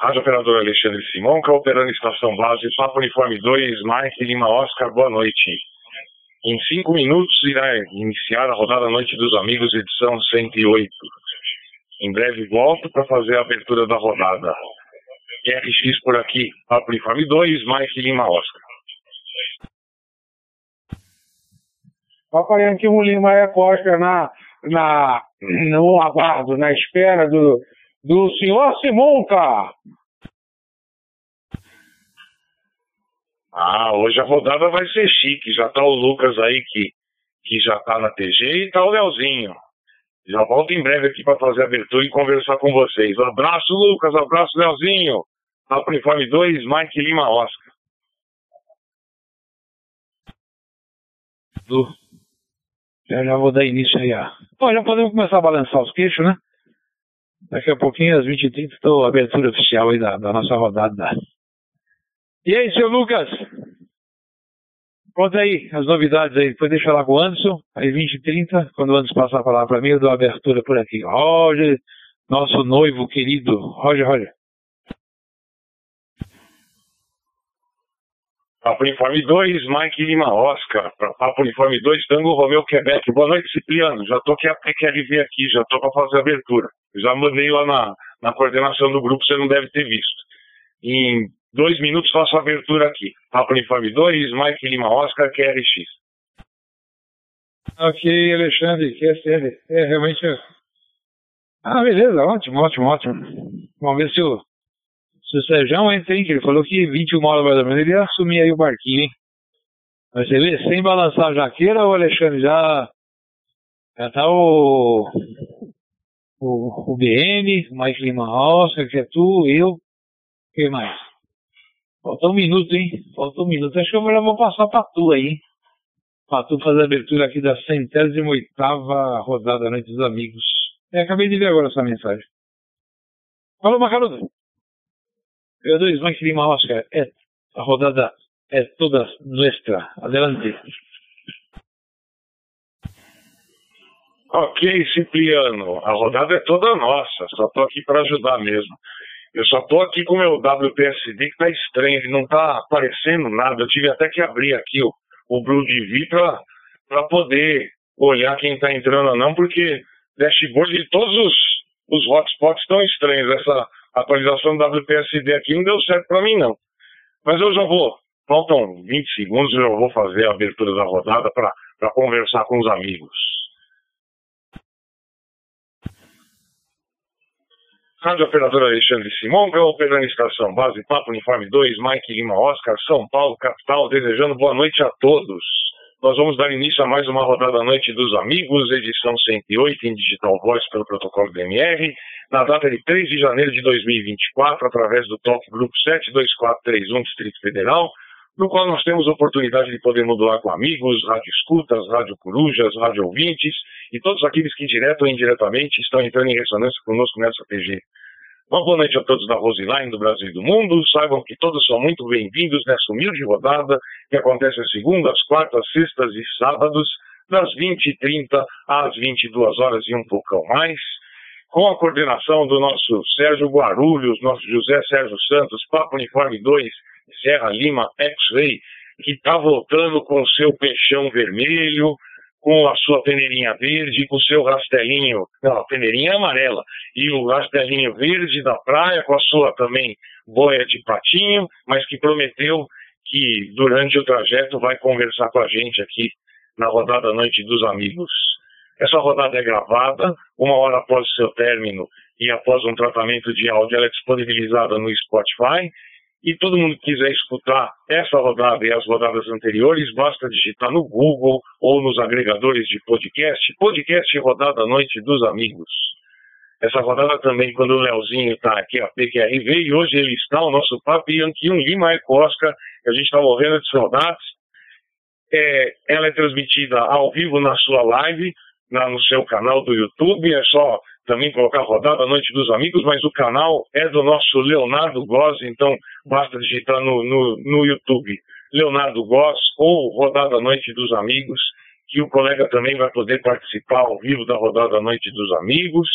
Rádio Operador Alexandre Simão, que operando estação base, Papo Uniforme 2, Mike Lima Oscar, boa noite. Em cinco minutos irá iniciar a rodada Noite dos Amigos, edição 108. Em breve volto para fazer a abertura da rodada. RX por aqui, Papo Uniforme 2, Mike Lima Oscar. Papai Yankee Lima é Oscar na, na, no aguardo, na espera do, do senhor Simonca. Ah, hoje a rodada vai ser chique. Já tá o Lucas aí que, que já tá na TG e tá o Leozinho. Já volto em breve aqui para fazer a abertura e conversar com vocês. abraço, Lucas. abraço, Leozinho. Papo Uniforme 2, Mike Lima Oscar. Já, já vou dar início aí. Ó. Bom, já podemos começar a balançar os queixos, né? Daqui a pouquinho, às 20h30, estou a abertura oficial aí da, da nossa rodada. E aí, seu Lucas? Conta aí as novidades aí. Depois deixa lá com o Anderson. Aí 20 e 30, quando o Anderson passar a palavra para mim, eu dou a abertura por aqui. Roger, nosso noivo querido. Roger, Roger. Papo Uniforme 2, Mike Lima Oscar. Papo Uniforme 2, Tango Romeu Quebec. Boa noite, Cipriano. Já tô aqui a PQRV aqui, já tô para fazer a abertura. Já mandei lá na, na coordenação do grupo, você não deve ter visto. Em dois minutos faço a abertura aqui. Papo Uniforme 2, Mike Lima Oscar, QRX. Ok, Alexandre, QSL. É realmente. Ah, beleza, ótimo, ótimo, ótimo. Vamos ver se o, se o Sérgio? Que ele falou que 21 horas mais ou menos ele ia assumir aí o barquinho, hein? Mas você vê, sem balançar a jaqueira, o Alexandre já. Já tá o o, o BN, o Mike Lima Oscar, que é tu, eu, quem mais? Falta um minuto, hein? Falta um minuto. Acho que eu já vou passar pra tu aí, hein? Pra tu fazer a abertura aqui da centésima oitava rodada da Noite dos Amigos. É, acabei de ver agora essa mensagem. Falou, Macarudo. Mike Lima Oscar. É, a rodada é toda nuestra. Adelante. Ok, Cipriano, a rodada é toda nossa, só estou aqui para ajudar mesmo. Eu só estou aqui com meu WPSD que está estranho, não está aparecendo nada. Eu tive até que abrir aqui o, o Blue TV para poder olhar quem está entrando ou não, porque dashboard de todos os, os hotspots estão estranhos. Essa atualização do WPSD aqui não deu certo para mim, não. Mas eu já vou, faltam 20 segundos, eu já vou fazer a abertura da rodada para conversar com os amigos. Rádio Operador Alexandre Simão, pela operando estação base Papo Uniforme 2, Mike Lima Oscar, São Paulo, capital, desejando boa noite a todos. Nós vamos dar início a mais uma rodada da Noite dos Amigos, edição 108 em Digital Voice pelo protocolo DMR, na data de 3 de janeiro de 2024, através do Top Grupo 72431 Distrito Federal, no qual nós temos a oportunidade de poder modular com amigos, rádio escutas, rádio corujas, rádio ouvintes e todos aqueles que direto ou indiretamente estão entrando em ressonância conosco nessa PG. Uma boa noite a todos da Roseline, do Brasil e do mundo. Saibam que todos são muito bem-vindos nessa humilde rodada que acontece segundas, quartas, sextas e sábados, das 20h30 às 22 horas e um poucão mais, com a coordenação do nosso Sérgio Guarulhos, nosso José Sérgio Santos, Papo Uniforme 2, Serra Lima X-Ray, que está voltando com seu peixão vermelho, com a sua peneirinha verde, com o seu rastelinho, não, a peneirinha amarela, e o rastelinho verde da praia, com a sua também boia de patinho, mas que prometeu que durante o trajeto vai conversar com a gente aqui na rodada Noite dos Amigos. Essa rodada é gravada, uma hora após o seu término e após um tratamento de áudio, ela é disponibilizada no Spotify e todo mundo que quiser escutar essa rodada e as rodadas anteriores, basta digitar no Google ou nos agregadores de podcast, podcast Rodada Noite dos Amigos. Essa rodada também, quando o Leozinho está aqui, a PQRV, e hoje ele está, o nosso papo, Yankee um Lima e Oscar, que a gente está morrendo de saudades. É, ela é transmitida ao vivo na sua live, na, no seu canal do YouTube, é só também colocar rodada Noite dos Amigos, mas o canal é do nosso Leonardo Goss, então basta digitar no, no, no YouTube Leonardo Goss ou Rodada Noite dos Amigos, que o colega também vai poder participar ao vivo da Rodada Noite dos Amigos,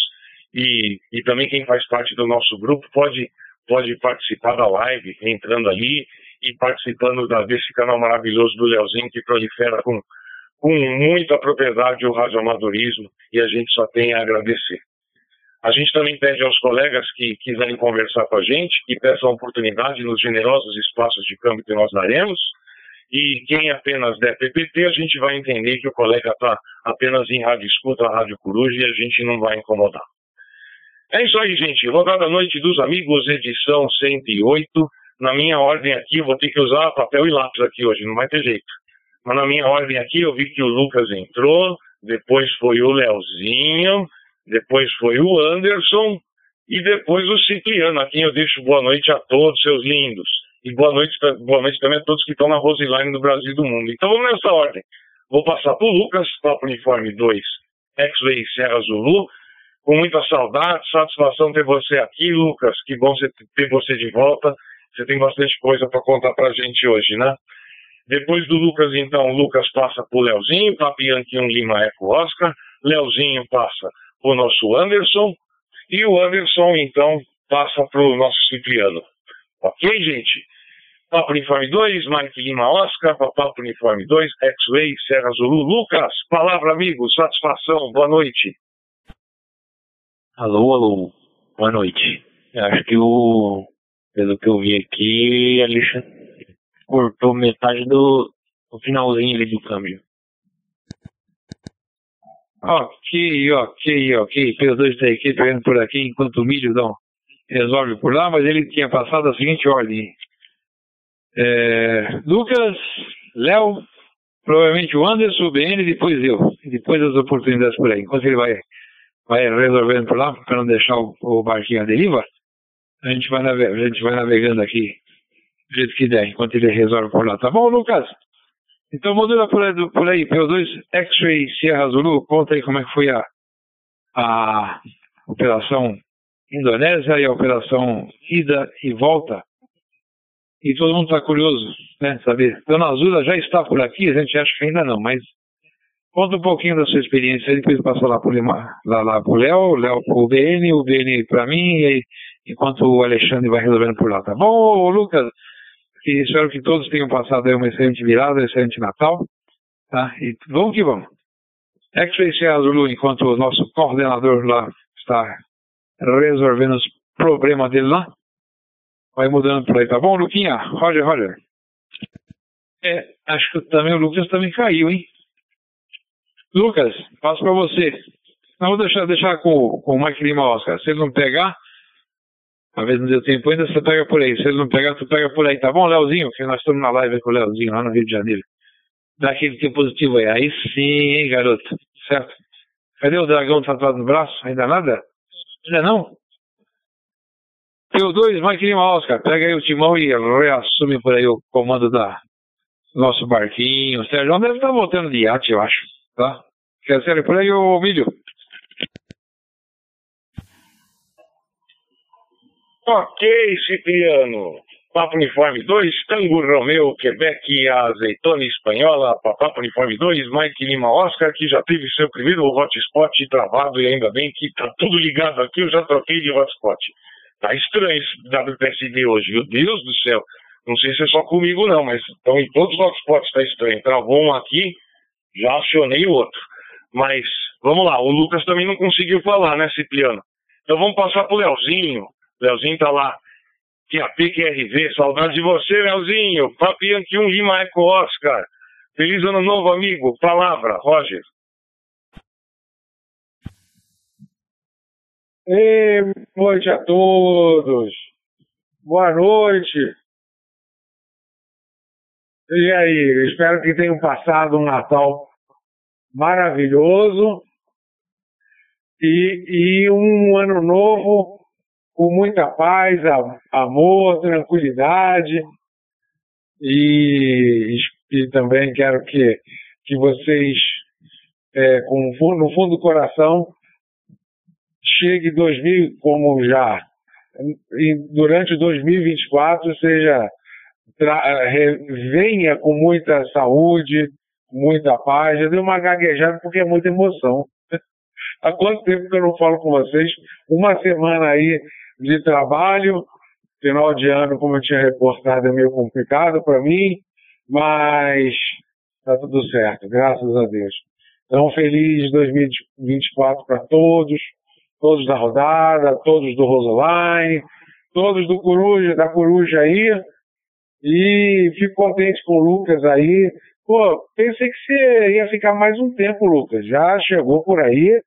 e, e também quem faz parte do nosso grupo pode pode participar da live, entrando ali e participando da, desse canal maravilhoso do Leozinho, que prolifera com, com muita propriedade o radioamadorismo, e a gente só tem a agradecer. A gente também pede aos colegas que quiserem conversar com a gente, que peçam oportunidade nos generosos espaços de câmbio que nós daremos, e quem apenas der PPT, a gente vai entender que o colega está apenas em rádio escuta, rádio coruja, e a gente não vai incomodar. É isso aí, gente. Rodada Noite dos Amigos, edição 108. Na minha ordem aqui, vou ter que usar papel e lápis aqui hoje, não vai ter jeito. Mas na minha ordem aqui, eu vi que o Lucas entrou, depois foi o Leozinho, depois foi o Anderson e depois o Cipriano, a quem eu deixo boa noite a todos, seus lindos. E boa noite, boa noite também a todos que estão na Roseline do Brasil e do mundo. Então vamos nessa ordem. Vou passar para o Lucas, Papo Uniforme 2, X-Ray Serra Zulu. Com muita saudade, satisfação ter você aqui, Lucas. Que bom ter você de volta. Você tem bastante coisa para contar para a gente hoje, né? Depois do Lucas, então, o Lucas passa para o Leozinho, Papianque 1 Lima Eco Oscar. Leozinho passa o nosso Anderson. E o Anderson, então, passa para o nosso Cipriano. Ok, gente? Papo Uniforme 2, Mike Lima Oscar, Papo Uniforme 2, X-Way, Serra Zulu. Lucas, palavra amigo, satisfação, boa noite. Alô, alô, boa noite. Eu acho que o. Pelo que eu vi aqui, a lixa cortou metade do, do finalzinho ali do câmbio. Ok, ok, ok. P2 da equipe vendo por aqui, enquanto o milho não resolve por lá, mas ele tinha passado a seguinte ordem. É, Lucas, Léo, provavelmente o Anderson, o BN, depois eu. Depois as oportunidades por aí. Enquanto ele vai, vai resolvendo por lá, para não deixar o, o, barquinho à deriva, a gente, vai a gente vai navegando aqui do jeito que der, enquanto ele resolve por lá. Tá bom, Lucas? Então, modula por aí, por aí P2 X-Ray Sierra Zulu, conta aí como é que foi a, a operação Indonésia e a operação ida e volta e todo mundo está curioso, né, saber. Dona Azula já está por aqui, a gente acha que ainda não, mas conta um pouquinho da sua experiência, depois passa lá para lá, lá o Léo, Léo o BN, o BN para mim, e enquanto o Alexandre vai resolvendo por lá, tá bom, Lucas? E espero que todos tenham passado aí uma excelente virada, um excelente Natal, tá? E vamos que vamos. X-Ray Azulu, enquanto o nosso coordenador lá está resolvendo os problemas dele lá, vai mudando por aí, tá bom, Luquinha? Roger, Roger. É, acho que também o Lucas também caiu, hein? Lucas, passo para você. Não, vou deixar, deixar com, com o Mike Lima Oscar. Se ele não pegar, talvez não deu tempo ainda, você pega por aí. Se ele não pegar, tu pega por aí, tá bom, Leozinho? Que nós estamos na live com o Leozinho lá no Rio de Janeiro. Dá aquele tempo positivo aí. Aí sim, hein, garoto? Certo? Cadê o dragão tatuado no braço? Ainda nada? Ainda não? P2, Mike Lima Oscar, pega aí o timão e reassume por aí o comando da nosso barquinho. O Sérgio deve estar voltando de iate, eu acho. Tá? Quer ser por aí, o Milho? Ok, Cipriano. Papo Uniforme 2, Tango Romeu, Quebec, Azeitona Espanhola, Papo Uniforme 2, Mike Lima Oscar, que já teve seu primeiro hotspot travado e ainda bem que tá tudo ligado aqui, eu já troquei de hotspot. Tá estranho esse WPSD hoje, meu Deus do céu. Não sei se é só comigo não, mas estão em todos os hotspots, tá estranho. Travou um aqui, já acionei o outro. Mas, vamos lá, o Lucas também não conseguiu falar, né, Cipriano? Então vamos passar pro Leozinho. Leozinho tá lá. Que a PQRV, saudade de você, Leozinho. Papianque 1 Lima Eco Oscar. Feliz ano novo, amigo. Palavra, Roger. E boa noite a todos. Boa noite. E aí, espero que tenham passado um Natal maravilhoso e, e um ano novo com muita paz, amor, tranquilidade. E, e também quero que, que vocês, é, com, no fundo do coração, chegue 2000, como já, durante 2024, seja, venha com muita saúde, muita paz. Eu dei uma gaguejada porque é muita emoção. Há quanto tempo que eu não falo com vocês? Uma semana aí de trabalho, Final de ano, como eu tinha reportado, é meio complicado para mim, mas tá tudo certo, graças a Deus. Então, feliz 2024 para todos, todos da rodada, todos do Roseline, todos do Coruja, da Coruja aí. E fico contente com o Lucas aí. Pô, pensei que você ia ficar mais um tempo, Lucas. Já chegou por aí,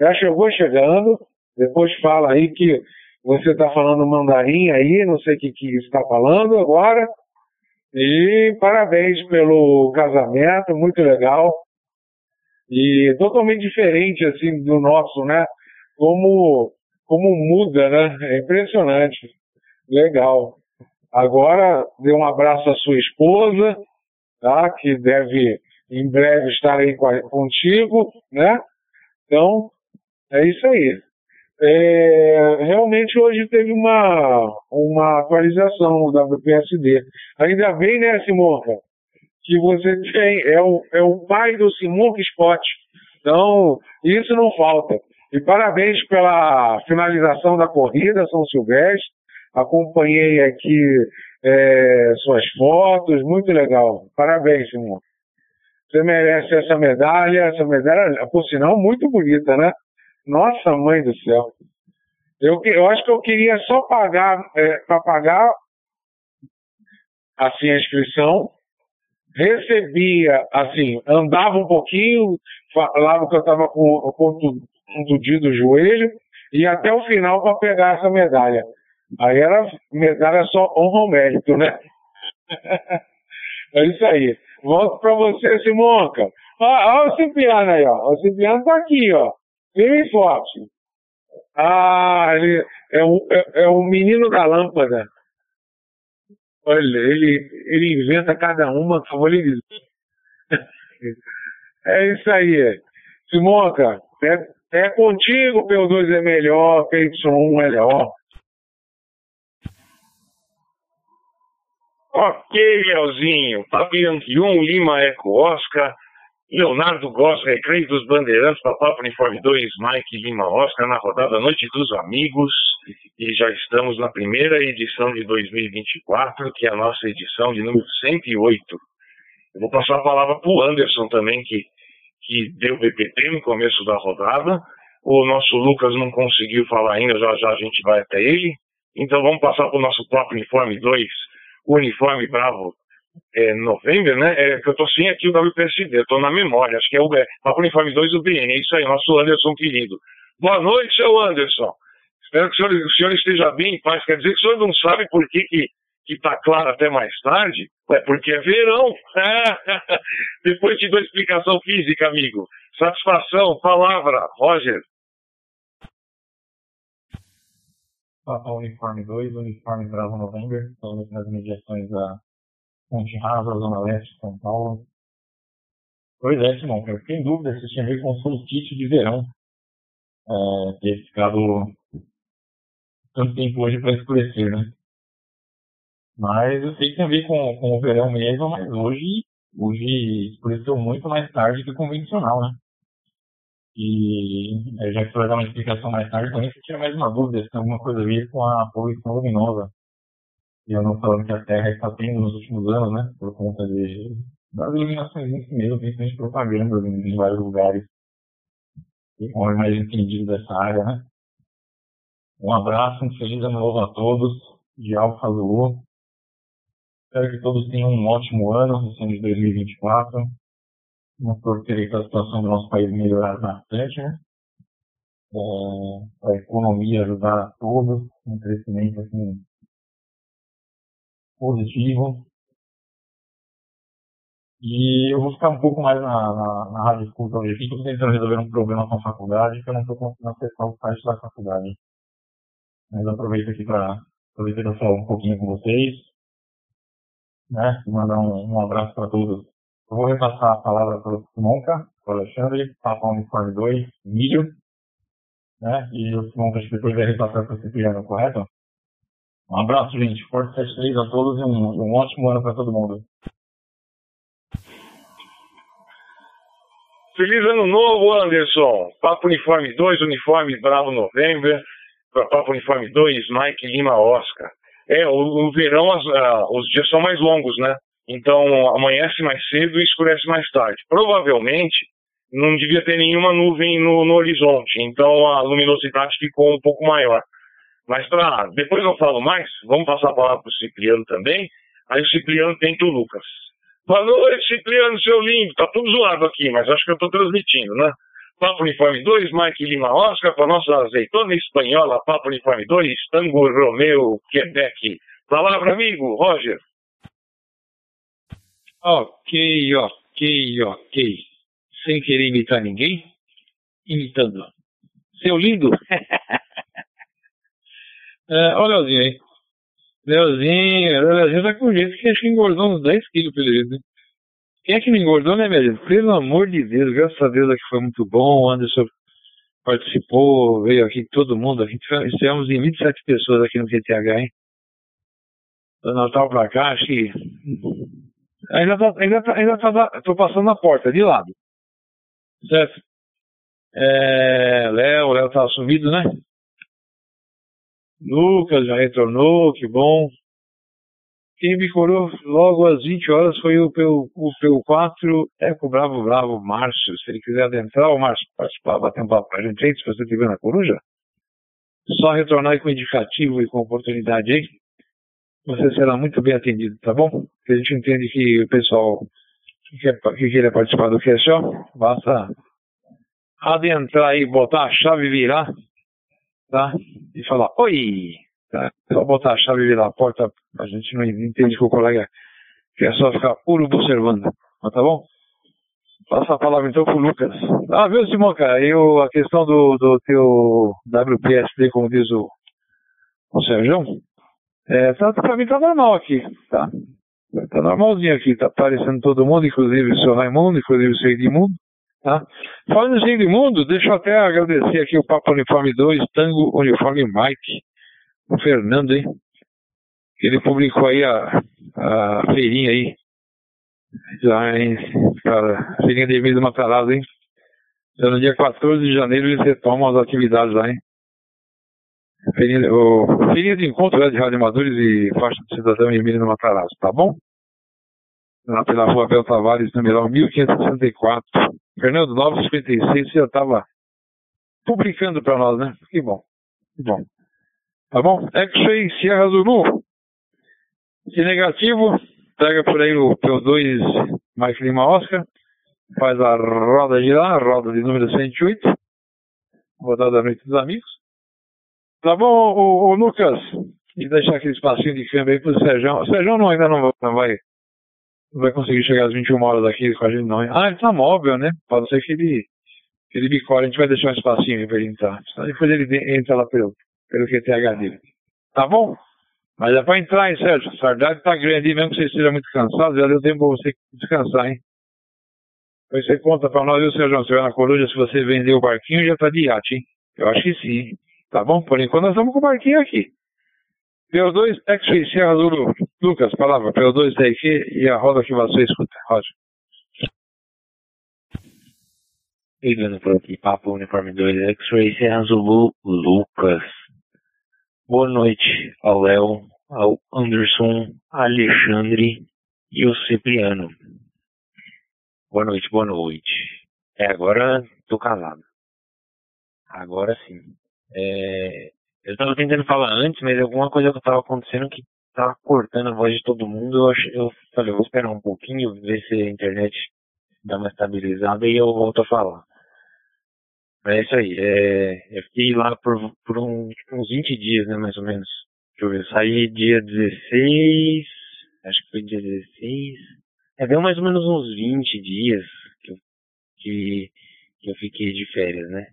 já chegou chegando. Depois fala aí que você está falando mandarim aí, não sei o que, que está falando agora. E parabéns pelo casamento, muito legal. E totalmente diferente assim do nosso, né? Como como muda, né? É impressionante. Legal. Agora, dê um abraço à sua esposa, tá? Que deve em breve estar aí contigo, né? Então, é isso aí. É, realmente hoje teve uma, uma atualização da BPSD. Ainda bem, né, Simonca, que você tem, é o, é o pai do Simonca Scott. Então, isso não falta. E parabéns pela finalização da corrida, São Silvestre. Acompanhei aqui é, suas fotos, muito legal. Parabéns, Simão. Você merece essa medalha, essa medalha, por sinal, muito bonita, né? Nossa, mãe do céu. Eu, eu acho que eu queria só pagar, é, para pagar assim a inscrição, recebia, assim, andava um pouquinho, falava que eu estava com, com contundido o joelho, e até o final para pegar essa medalha. Aí era medalha só honra ao mérito, né? é isso aí. Volto para você, Simonca. Olha o Cipriano aí, ó. O Cipriano tá aqui, ó. Firme forte. Ah, ele é um, é, é um menino da lâmpada. Olha, ele, ele inventa cada uma que eu vou lhe dizer. É isso aí. Simonca, é, é contigo, P2 é melhor, PY1 é melhor. Ok, Leozinho. Yankee 1, Lima Eco Oscar. Leonardo Goss, Recreio dos Bandeirantes, Papapo Uniforme 2, Mike Lima Oscar, na rodada Noite dos Amigos. E já estamos na primeira edição de 2024, que é a nossa edição de número 108. Eu vou passar a palavra para o Anderson também, que, que deu BPT no começo da rodada. O nosso Lucas não conseguiu falar ainda, já já a gente vai até ele. Então vamos passar para o nosso próprio Uniforme 2, o Uniforme Bravo é, novembro, né? É, eu tô sem aqui o WPSD, tô na memória, acho que é o é, Papo Uniforme 2 do BN, é isso aí, nosso Anderson querido. Boa noite, seu Anderson. Espero que o senhor, o senhor esteja bem em paz. Quer dizer que o senhor não sabe por que, que, que tá claro até mais tarde? É porque é verão. Depois te dou explicação física, amigo. Satisfação, palavra, Roger. Papa Uniforme 2, Uniforme Bravo November, todas as mediações da Ponte Rasa, Zona Leste, São Paulo. Pois é, Simão, eu fiquei em dúvida se tinha a ver com o solstício de verão. É, ter ficado tanto tempo hoje para escurecer, né? Mas eu sei que tem a ver com, com o verão mesmo, mas hoje, hoje escureceu muito mais tarde que o convencional, né? E já que vai dar uma explicação mais tarde, também se tinha mais uma dúvida se tem alguma coisa a ver com a poluição luminosa e eu não falando que a Terra está tendo nos últimos anos, né? Por conta de, das iluminações em si mesmo, principalmente propaganda em, vários lugares. E homem mais entendido dessa área, né? Um abraço, um feliz ano novo a todos, de Alfa Zulu. Espero que todos tenham um ótimo ano, esse ano de 2024. Uma torcer que a situação do nosso país melhorar bastante, né? É, a economia ajudar a todos, um crescimento assim, positivo. E eu vou ficar um pouco mais na, na, na rádio escuta hoje estou tentando resolver um problema com a faculdade, que eu não estou conseguindo acessar o site da faculdade. Mas aproveito aqui para falar um pouquinho com vocês, né? Mandar um, um abraço para todos. Eu vou repassar a palavra para o Simonca, para o Alexandre, Papa Uniforme 2, Milho, né? E o Simonca depois vai repassar para o Cipriano, correto? Um abraço, gente. Forte 73 a todos e um, um ótimo ano para todo mundo. Feliz ano novo, Anderson. Papo Uniforme 2, Uniforme Bravo November. Papo Uniforme 2, Mike Lima Oscar. É, o, o verão as, ah, os dias são mais longos, né? Então amanhece mais cedo e escurece mais tarde. Provavelmente não devia ter nenhuma nuvem no, no horizonte, então a luminosidade ficou um pouco maior. Mas pra, depois eu falo mais, vamos passar a palavra para o Cipriano também. Aí o Cipriano tenta o Lucas. Boa noite, Cipriano, seu lindo. Tá tudo zoado aqui, mas acho que eu estou transmitindo, né? Papo Uniforme 2, Mike Lima Oscar, com a nossa azeitona espanhola, Papo Uniforme 2, Tango Romeu, Quebec. Palavra, amigo, Roger. Ok, ok, ok. Sem querer imitar ninguém, imitando. Seu lindo. é, olha o Leozinho aí. Leozinho, Leozinho tá com jeito que acho que engordou uns 10 quilos pelo jeito. Né? Quem é que não engordou, né, minha gente? Pelo amor de Deus, graças a Deus aqui foi muito bom. O Anderson participou, veio aqui todo mundo. Aqui estivemos em 27 pessoas aqui no QTH, hein? Do Natal pra cá, acho que. Ainda tá, ainda tá, ainda tá, tô passando na porta, de lado. Certo? É, Léo, Léo tá sumido, né? Lucas já retornou, que bom. Quem me curou logo às 20 horas foi o, PU, o PU4 Eco Bravo Bravo Márcio. Se ele quiser adentrar, o Márcio participar, bater um papo com a gente aí, se você estiver na coruja. Só retornar aí com indicativo e com oportunidade aí. Você será muito bem atendido, tá bom? Porque a gente entende que o pessoal que, quer, que queira participar do QSO, basta adentrar aí, botar a chave virar, tá? E falar, oi! Tá? Só botar a chave e virar a porta, a gente não entende que o colega quer só ficar urubu observando. Mas tá bom? Passa a palavra então pro Lucas. Ah, viu, Simoca? Eu, a questão do, do teu WPSD, como diz o, o Sérgio, é, tá, pra mim tá normal aqui, tá? Tá normalzinho aqui, tá aparecendo todo mundo, inclusive o seu Raimundo, inclusive o seu Edmundo, tá? Falando em Edmundo, deixa eu até agradecer aqui o Papo Uniforme 2, Tango Uniforme Mike, o Fernando, hein? Ele publicou aí a, a feirinha aí. Já, hein? Cara, feirinha de Emílio Matarazzo, hein? Já no dia 14 de janeiro eles retomam as atividades lá, hein? Feirinha, o, feirinha de encontro né, de radioamadores e faixa de cidadão em Emílio Matarazzo, tá bom? Lá pela rua Abel Tavares, número 1564. Fernando, 956, você já estava publicando para nós, né? Que bom, que bom. Tá bom? X-Ray Sierra Zulu. Se negativo, pega por aí o P2 Mike Lima Oscar. Faz a roda de lá, roda de número 108. Rodada da noite dos amigos. Tá bom, o, Lucas? E deixar aquele espacinho de câmbio aí pro Sérgio. O Sérgio não, ainda não, vai vai conseguir chegar às 21 horas aqui com a gente, não. Ah, ele tá móvel, né? Pode ser que ele, que ele bicore, a gente vai deixar um espacinho pra ele entrar. Depois ele entra lá pelo, pelo QTH dele. Tá bom? Mas é pra entrar, hein, Sérgio? A saudade tá grande, mesmo que você esteja muito cansado, já deu tempo pra você descansar, hein? Depois você conta pra nós, viu, Sérgio? Se estiver na Coruja, se você vender o barquinho, já tá de iate, hein? Eu acho que sim. Tá bom? Por enquanto nós estamos com o barquinho aqui. PO2, X-Ray Serra Zulu. Lucas, palavra, PO2 aqui e a roda que você escuta. Roger. Ligando por aqui, Papo Uniforme 2, X-Ray Serra Lucas. Boa noite ao Léo, ao Anderson, Alexandre e o Cipriano. Boa noite, boa noite. É, agora tô casado. Agora sim. É, eu tava tentando falar antes, mas alguma coisa que tava acontecendo que tava cortando a voz de todo mundo. Eu, eu falei, eu vou esperar um pouquinho, ver se a internet dá uma estabilizada e eu volto a falar. Mas é isso aí. É, eu fiquei lá por, por um, uns 20 dias, né, mais ou menos. Deixa eu ver, eu saí dia 16, acho que foi dia 16. É, deu mais ou menos uns 20 dias que eu, que, que eu fiquei de férias, né?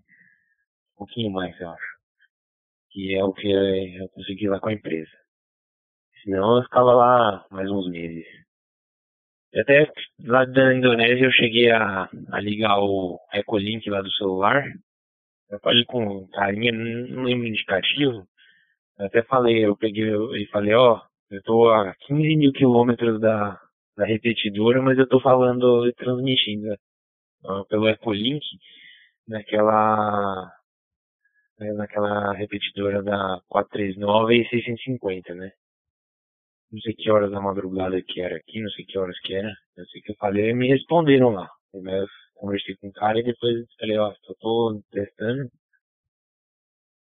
Um pouquinho mais, eu acho que é o que eu consegui lá com a empresa. Senão eu ficava lá mais uns meses. E até lá da Indonésia eu cheguei a, a ligar o Ecolink lá do celular. Eu falei com carinha, não lembro indicativo. Eu até falei, eu peguei e falei, ó, eu tô a 15 mil quilômetros da, da repetidora, mas eu tô falando e transmitindo pelo Ecolink naquela né, naquela repetidora da 439 e 650, né? Não sei que horas da madrugada que era aqui, não sei que horas que era. Eu sei que eu falei e me responderam lá. Eu conversei com o cara e depois falei, ó, oh, tô testando.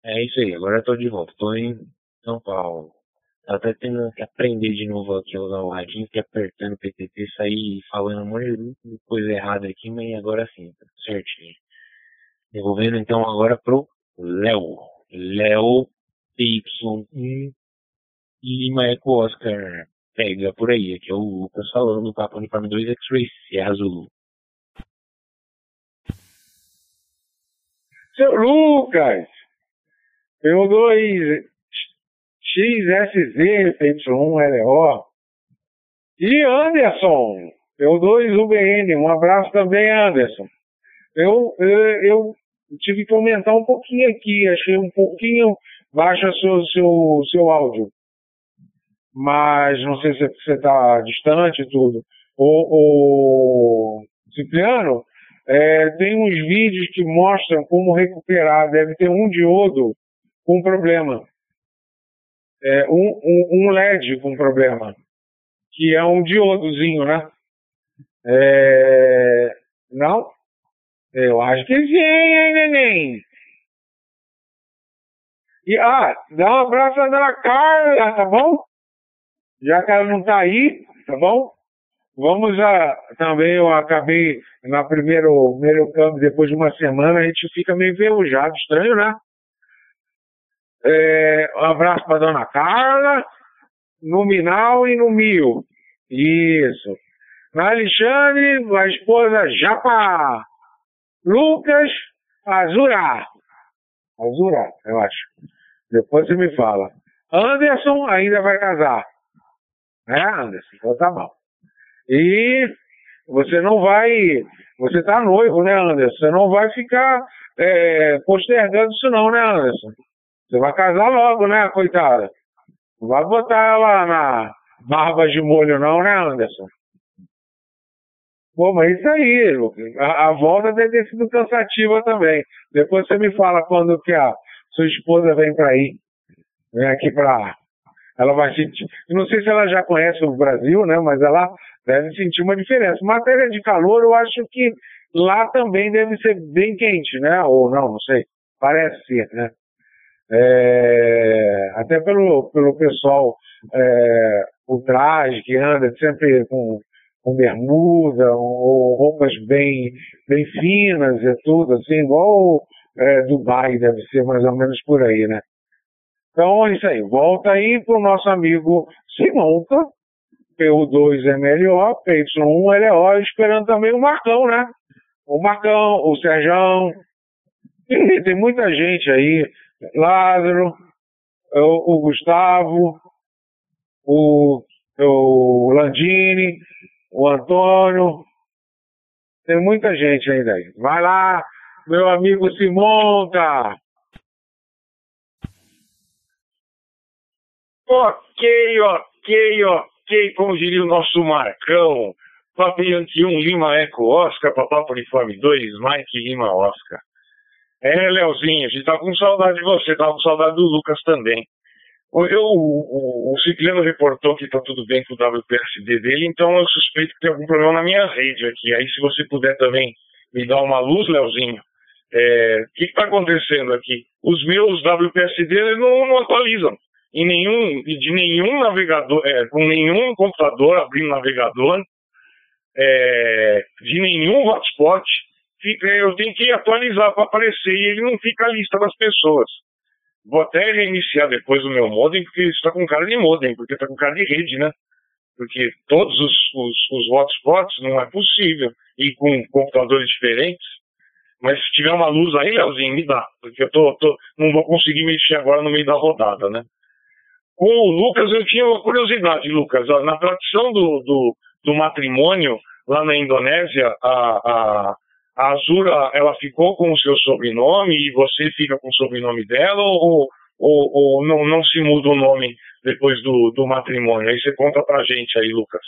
É isso aí, agora eu tô de volta. Tô em São Paulo. Tá até tendo que aprender de novo aqui a usar o radinho, que apertando o PTT, sair falando um monte de coisa errada aqui, mas agora sim, tá certinho. Devolvendo então agora pro Léo. Léo PY1 Lima Eco Oscar pega por aí. Aqui é o Lucas falando do Papo Uniforme 2 X-Ray Serra Zulu. Seu Lucas, eu 2 XSZ Y1LO e Anderson, eu 2 UBN, um abraço também, Anderson. Eu, eu, eu tive que aumentar um pouquinho aqui, achei um pouquinho baixo o seu, seu, seu áudio mas não sei se você está distante e tudo. O, o Cipriano é, tem uns vídeos que mostram como recuperar. Deve ter um diodo com problema. É, um, um, um, LED com problema. Que é um diodozinho, né? É, não? Eu acho que sim, neném? E, ah, dá um abraço na Carla, tá bom? Já que ela não está aí, tá bom? Vamos a. Também eu acabei na primeiro, primeiro câmbio, depois de uma semana, a gente fica meio enferrujado, estranho, né? É, um abraço para dona Carla, no Minal e no Mio. Isso. Na Alexandre, a esposa Japa. Lucas Azura. Azura, eu acho. Depois você me fala. Anderson ainda vai casar. Né, Anderson? Então tá bom. E você não vai. Você tá noivo, né, Anderson? Você não vai ficar é, postergando isso, não, né, Anderson? Você vai casar logo, né, coitada? Não vai botar ela na barba de molho, não, né, Anderson? Pô, mas isso aí, a, a volta deve ter sido cansativa também. Depois você me fala quando que a sua esposa vem para aí. Vem aqui para ela vai sentir. Não sei se ela já conhece o Brasil, né? Mas ela deve sentir uma diferença. Matéria de calor, eu acho que lá também deve ser bem quente, né? Ou não, não sei. Parece ser, né? É, até pelo, pelo pessoal, é, o traje que anda sempre com, com bermuda, ou roupas bem, bem finas e tudo, assim, igual é, Dubai deve ser mais ou menos por aí, né? Então é isso aí. Volta aí para o nosso amigo Simonta, PU2MLO, PY1LO, esperando também o Marcão, né? O Marcão, o Serjão. Tem muita gente aí. Lázaro, o, o Gustavo, o, o Landini, o Antônio. Tem muita gente ainda aí. Vai lá, meu amigo Simonta. Ok, ok, ok, como diria o nosso Marcão. Papiante 1, Lima Eco Oscar, Papapo Uniforme 2, Mike Lima Oscar. É, Leozinho, a gente tá com saudade de você, tá com saudade do Lucas também. Eu, o, o, o Ciclano reportou que tá tudo bem com o WPSD dele, então eu suspeito que tem algum problema na minha rede aqui. Aí se você puder também me dar uma luz, Leozinho. É, o que está acontecendo aqui? Os meus WPSD não, não atualizam em nenhum, de nenhum navegador, é, com nenhum computador abrindo navegador, é, de nenhum hotspot, fica, eu tenho que atualizar para aparecer e ele não fica a lista das pessoas. Vou até reiniciar depois o meu modem, porque está com cara de modem, porque está com cara de rede, né? Porque todos os, os, os hotspots não é possível, e com computadores diferentes. Mas se tiver uma luz aí, Leozinho, me dá, porque eu tô, tô, não vou conseguir mexer agora no meio da rodada, né? Com o Lucas, eu tinha uma curiosidade, Lucas. Na tradição do, do, do matrimônio, lá na Indonésia, a, a, a Azura, ela ficou com o seu sobrenome e você fica com o sobrenome dela ou, ou, ou não, não se muda o nome depois do, do matrimônio? Aí você conta pra gente aí, Lucas.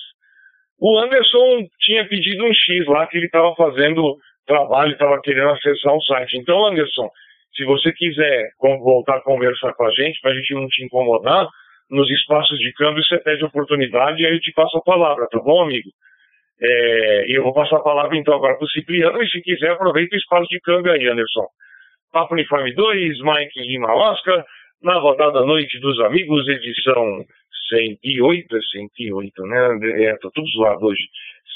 O Anderson tinha pedido um X lá que ele estava fazendo trabalho, estava querendo acessar o site. Então, Anderson, se você quiser voltar a conversar com a gente, para a gente não te incomodar, nos espaços de câmbio você pede oportunidade e aí eu te passo a palavra, tá bom, amigo? É, eu vou passar a palavra então agora para o Cipriano e se quiser aproveita o espaço de câmbio aí, Anderson. Papo Uniforme 2, Mike Lima Oscar, na rodada Noite dos Amigos, edição 108, 108, né? É, tô tudo zoado hoje.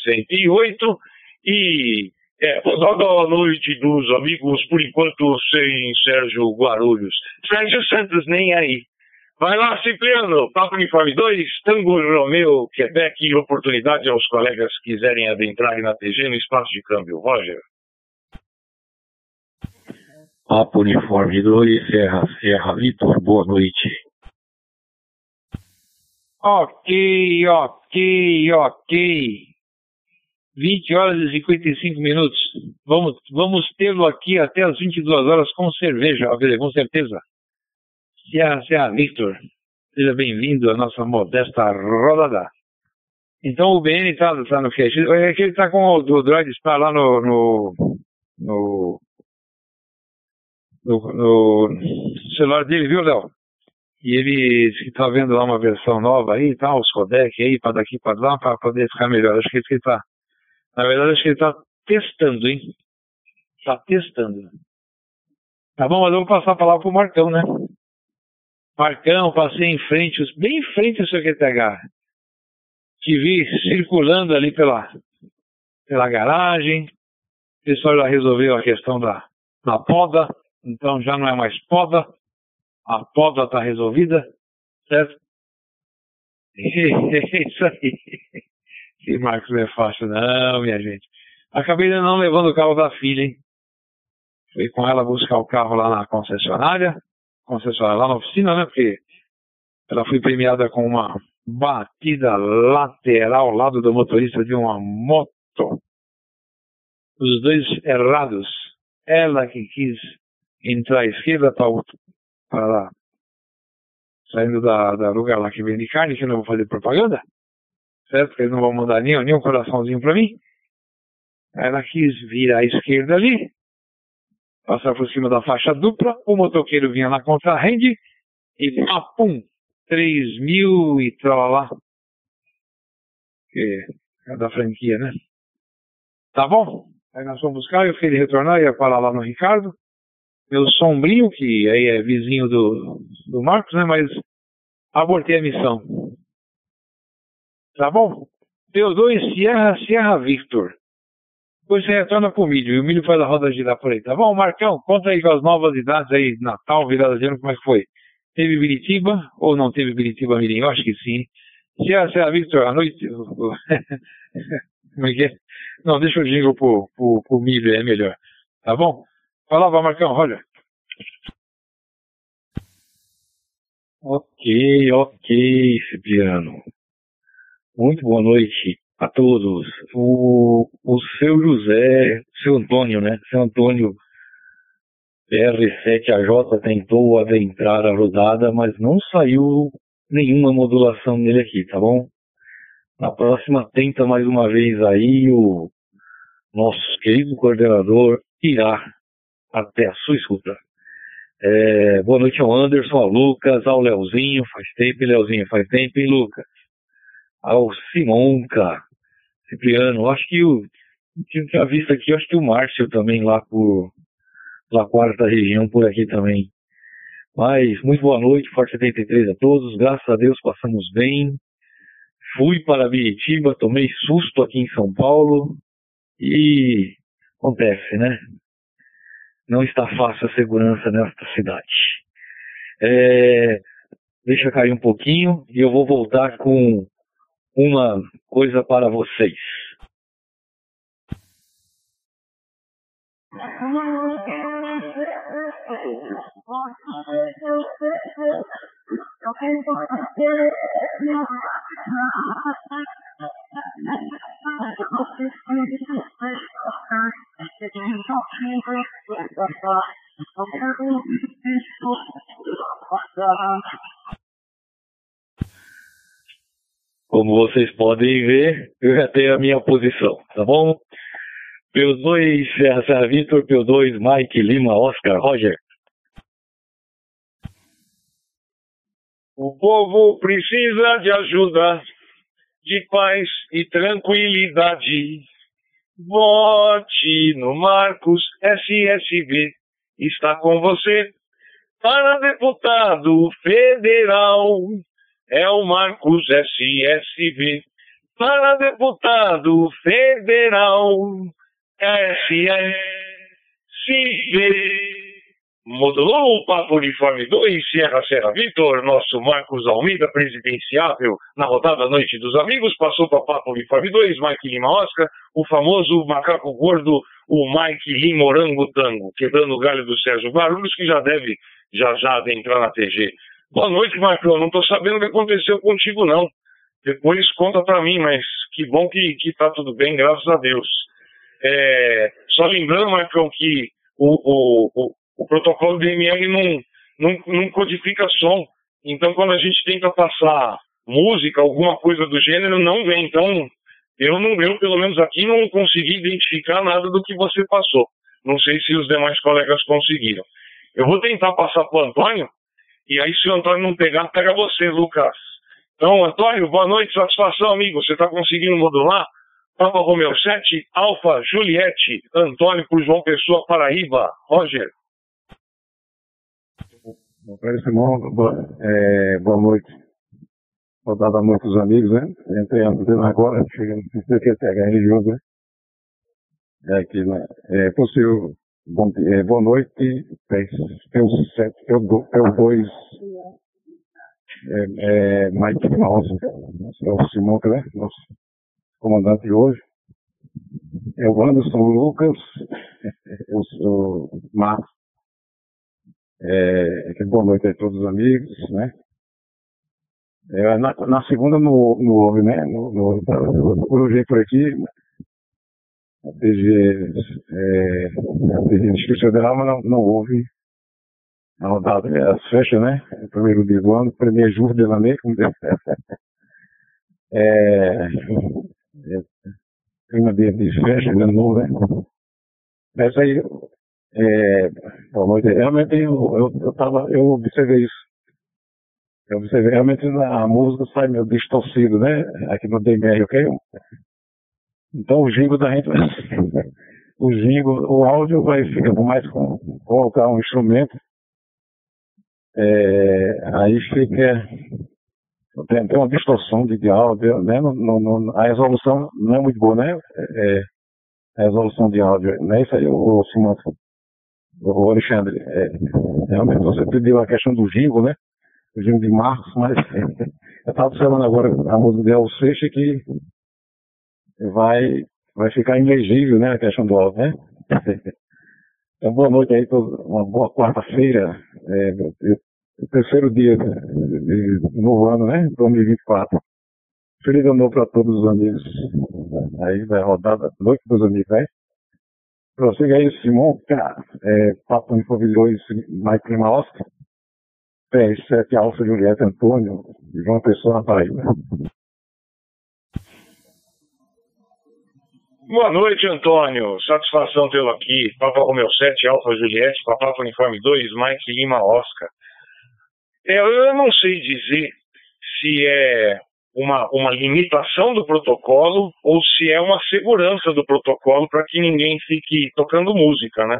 108 e é, rodada Noite dos Amigos, por enquanto sem Sérgio Guarulhos. Sérgio Santos nem aí. Vai lá, Cipriano, Papo Uniforme 2, Tango Romeu, Quebec e oportunidade aos colegas que quiserem adentrar na TG no espaço de câmbio. Roger. Papo Uniforme 2, Serra, Serra, Vitor, boa noite. Ok, ok, ok. 20 horas e 55 minutos. Vamos, vamos tê-lo aqui até as 22 horas com cerveja, com certeza. Serra Victor, seja bem-vindo à nossa modesta rodada. Então o BN está tá no cache. É que ele está com o, o Droid lá no, no, no, no, no celular dele, viu, Léo? E ele está vendo lá uma versão nova aí, tá, os codec aí, para daqui para lá, para poder ficar melhor. Acho que ele está. Na verdade, acho que ele está testando, hein? Está testando. Tá bom, mas eu vou passar a palavra pro Marcão, né? Marcão, passei em frente, bem em frente ao seu QTH. Te vi circulando ali pela, pela garagem. O pessoal já resolveu a questão da, da poda, então já não é mais poda. A poda está resolvida, certo? Isso aí. Que Marcos não é fácil, não, minha gente. Acabei não levando o carro da filha, hein? Fui com ela buscar o carro lá na concessionária concessionária, lá na oficina, né? Porque ela foi premiada com uma batida lateral ao lado do motorista de uma moto. Os dois errados. Ela que quis entrar à esquerda para saindo da, da lugar lá que vende carne, que eu não vou fazer propaganda, certo? Porque eles não vão mandar nenhum, nenhum coraçãozinho para mim. Ela quis vir à esquerda ali, passar por cima da faixa dupla, o motoqueiro vinha na contrarrede e papum, 3 mil e lá. Que é da franquia, né? Tá bom? Aí nós fomos buscar, eu fui retornar, ia parar lá no Ricardo. Meu sombrinho, que aí é vizinho do, do Marcos, né? Mas abortei a missão. Tá bom? P2 Sierra Sierra Victor. Depois você retorna pro milho e o milho faz a roda girar por aí, tá bom? Marcão, conta aí com as novas idades aí, Natal, virada de ano, como é que foi? Teve Biritiba ou não teve Biritiba Mirim? Eu acho que sim. Se a, se a Victor, à noite. como é que é? Não, deixa o jingle pro, pro, pro milho, é melhor. Tá bom? Falava, Marcão, olha. Ok, ok, Cipriano. Muito boa noite a todos. O, o seu José, seu Antônio, né? Seu Antônio R7AJ tentou adentrar a rodada, mas não saiu nenhuma modulação nele aqui, tá bom? Na próxima tenta mais uma vez aí o nosso querido coordenador irá até a sua escuta. É, boa noite ao Anderson, ao Lucas, ao Leozinho, faz tempo, Leozinho, faz tempo, hein, Lucas? Ao Simonca, Cipriano, acho que o tinha visto aqui, acho que o Márcio também lá por pela quarta região por aqui também. Mas muito boa noite, Forte 73 a todos, graças a Deus passamos bem. Fui para Biritiba, tomei susto aqui em São Paulo e acontece, né? Não está fácil a segurança nesta cidade. É, deixa cair um pouquinho e eu vou voltar com uma coisa para vocês. Como vocês podem ver, eu já tenho a minha posição, tá bom? P2, Serra Serra Vitor, P2, Mike, Lima, Oscar, Roger. O povo precisa de ajuda, de paz e tranquilidade. Vote no Marcos SSV. Está com você. Para deputado federal, é o Marcos SSV. Para deputado federal, SSV. Modulou o Papo Uniforme 2, Sierra Serra Vitor, nosso Marcos Almeida presidenciável na rodada Noite dos Amigos, passou para Papo Uniforme 2, Mike Lima Oscar, o famoso macaco gordo, o Mike Lima Morango Tango, quebrando o galho do Sérgio Barulhos, que já deve já já adentrar na TG. Boa noite, Marcão, não tô sabendo o que aconteceu contigo não. Depois conta para mim, mas que bom que, que tá tudo bem, graças a Deus. É, só lembrando, Marcão, que o, o, o o protocolo DML não, não, não codifica som. Então, quando a gente tenta passar música, alguma coisa do gênero, não vem. Então, eu não, eu pelo menos aqui não consegui identificar nada do que você passou. Não sei se os demais colegas conseguiram. Eu vou tentar passar para o Antônio, e aí se o Antônio não pegar, pega você, Lucas. Então, Antônio, boa noite, satisfação, amigo. Você está conseguindo modular? Papa Romeu 7, Alfa, Juliette, Antônio por João Pessoa, Paraíba. Roger. Boa, é, boa noite. Rodada noite dos amigos, né? Entrei agora, chegando, não sei se é TH religioso, né? É aqui, né? É possível, bom, é, boa noite, pelo 7, pelo 2, é, é, Mike Mouse, é o Simão, né? Nosso comandante hoje. É o Anderson Lucas, é o, o Marcos, é, boa noite a todos os amigos, né? É, na, na, segunda não, não houve, né? No, eu cruzei por aqui, a PG, é, a PG Instituto Federal, mas não, não houve a rodada, é, as festas, né? O primeiro dia do ano, primeiro jour de l'année, como deu. É, é, clima de, de festa, de novo, né? Essa aí, é, boa noite. Realmente eu, eu, eu, tava, eu observei isso. Eu observei realmente a música sai meio distorcido, né? Aqui no DMR, ok? Então o jingo da gente, o jingo, o áudio vai ficar mais com colocar um instrumento. É, aí fica tem, tem, uma distorção de, áudio, né? No, no, a resolução não é muito boa, né? É, a resolução de áudio, né? Isso aí, o, Simão o Alexandre, é, realmente você pediu a questão do jingo, né? O jingo de Marcos, mas eu estava observando agora a música de El Seixas que vai, vai ficar inelegível, né? A questão do áudio, né? Então, boa noite aí, uma boa quarta-feira, é, o terceiro dia de novo ano, né? 2024. Feliz ano novo para todos os amigos. Aí vai rodar noite dos amigos, né? Prossiga aí, Simão, é, Papo Info 2, Mike Lima Oscar, PS7 Alfa Julieta Antônio, João Pessoa Paraíba. Boa noite, Antônio. Satisfação tê-lo aqui. Papa Romeu 7, Alfa Juliette, Papa Uniforme 2, Mike Lima Oscar. É, eu não sei dizer se é uma, uma limitação do protocolo ou se é uma segurança do protocolo para que ninguém fique tocando música, né?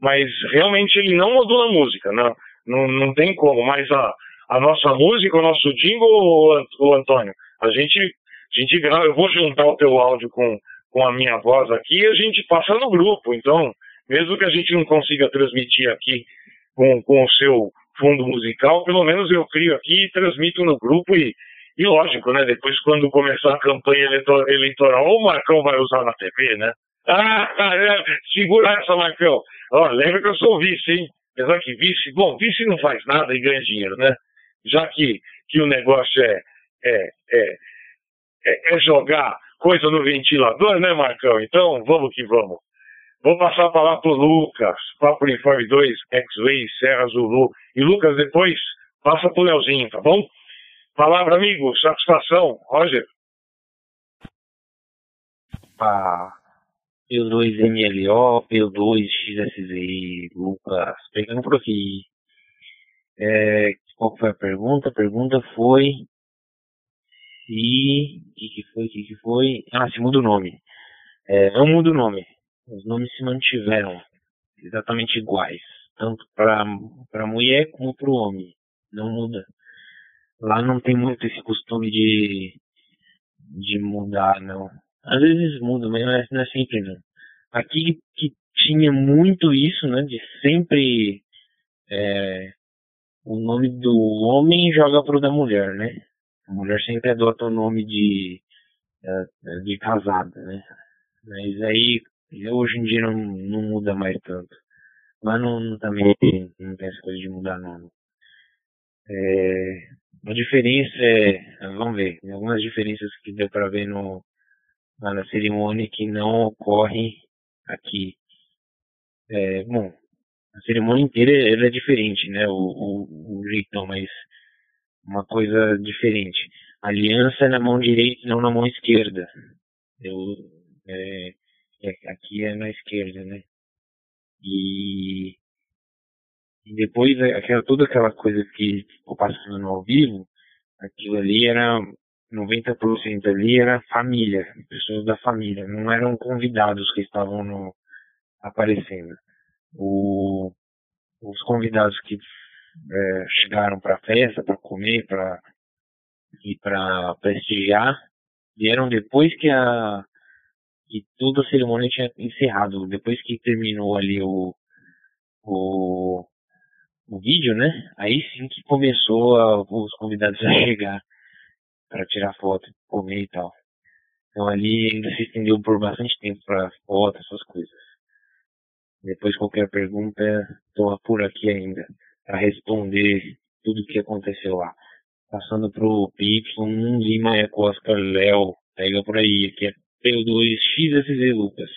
Mas realmente ele não modula música, né? não, não tem como. Mas a, a nossa música, o nosso jingle, o Antônio, a gente, a gente grava, eu vou juntar o teu áudio com, com a minha voz aqui a gente passa no grupo. Então, mesmo que a gente não consiga transmitir aqui com, com o seu fundo musical, pelo menos eu crio aqui e transmito no grupo e, e lógico, né? Depois, quando começar a campanha eleitoral, o Marcão vai usar na TV, né? Ah, é, segura essa, Marcão. Ó, lembra que eu sou vice, hein? Apesar que vice, bom, vice não faz nada e ganha dinheiro, né? Já que, que o negócio é, é, é, é, é jogar coisa no ventilador, né, Marcão? Então, vamos que vamos. Vou passar a palavra pro Lucas, Papo Uniforme 2, X-Way, Serra Zulu. E Lucas, depois passa pro Leozinho, tá bom? Palavra, amigo. Satisfação. Roger. Ah, P2 NLO, P2 XSZ, Lucas, pegando por aqui. É, Qual foi a pergunta? A pergunta foi se. O que, foi? O que, que foi? Ah, se muda o nome. É, não muda o nome. Os nomes se mantiveram exatamente iguais. Tanto para a mulher como para o homem. Não muda. Lá não tem muito esse costume de, de mudar, não. Às vezes muda, mas não é, não é sempre não. Aqui que tinha muito isso, né? De sempre é, o nome do homem joga pro da mulher, né? A mulher sempre adota o nome de, é, de casada, né? Mas aí hoje em dia não, não muda mais tanto. Mas não, também não tem essa coisa de mudar nome. É, a diferença é, vamos ver, algumas diferenças que deu para ver no, na cerimônia que não ocorre aqui. É, bom, a cerimônia inteira é diferente, né? O, o, o jeitão, mas uma coisa diferente. Aliança é na mão direita não na mão esquerda. Eu, é, é, aqui é na esquerda, né? E, e depois aquela, toda aquela coisa que ficou passando no ao vivo, aquilo ali era 90% ali era família, pessoas da família, não eram convidados que estavam no, aparecendo. O, os convidados que é, chegaram para a festa, para comer, para e para prestigiar, vieram depois que a que toda a cerimônia tinha encerrado, depois que terminou ali o o, o vídeo, né? Aí sim que começou a, os convidados a chegar para tirar foto, comer e tal. Então ali ainda se estendeu por bastante tempo para foto, essas coisas. Depois qualquer pergunta, estou por aqui ainda para responder tudo o que aconteceu lá. Passando pro PY1 Lima Eco Oscar Léo. Pega por aí, aqui é P2XSZ Lucas.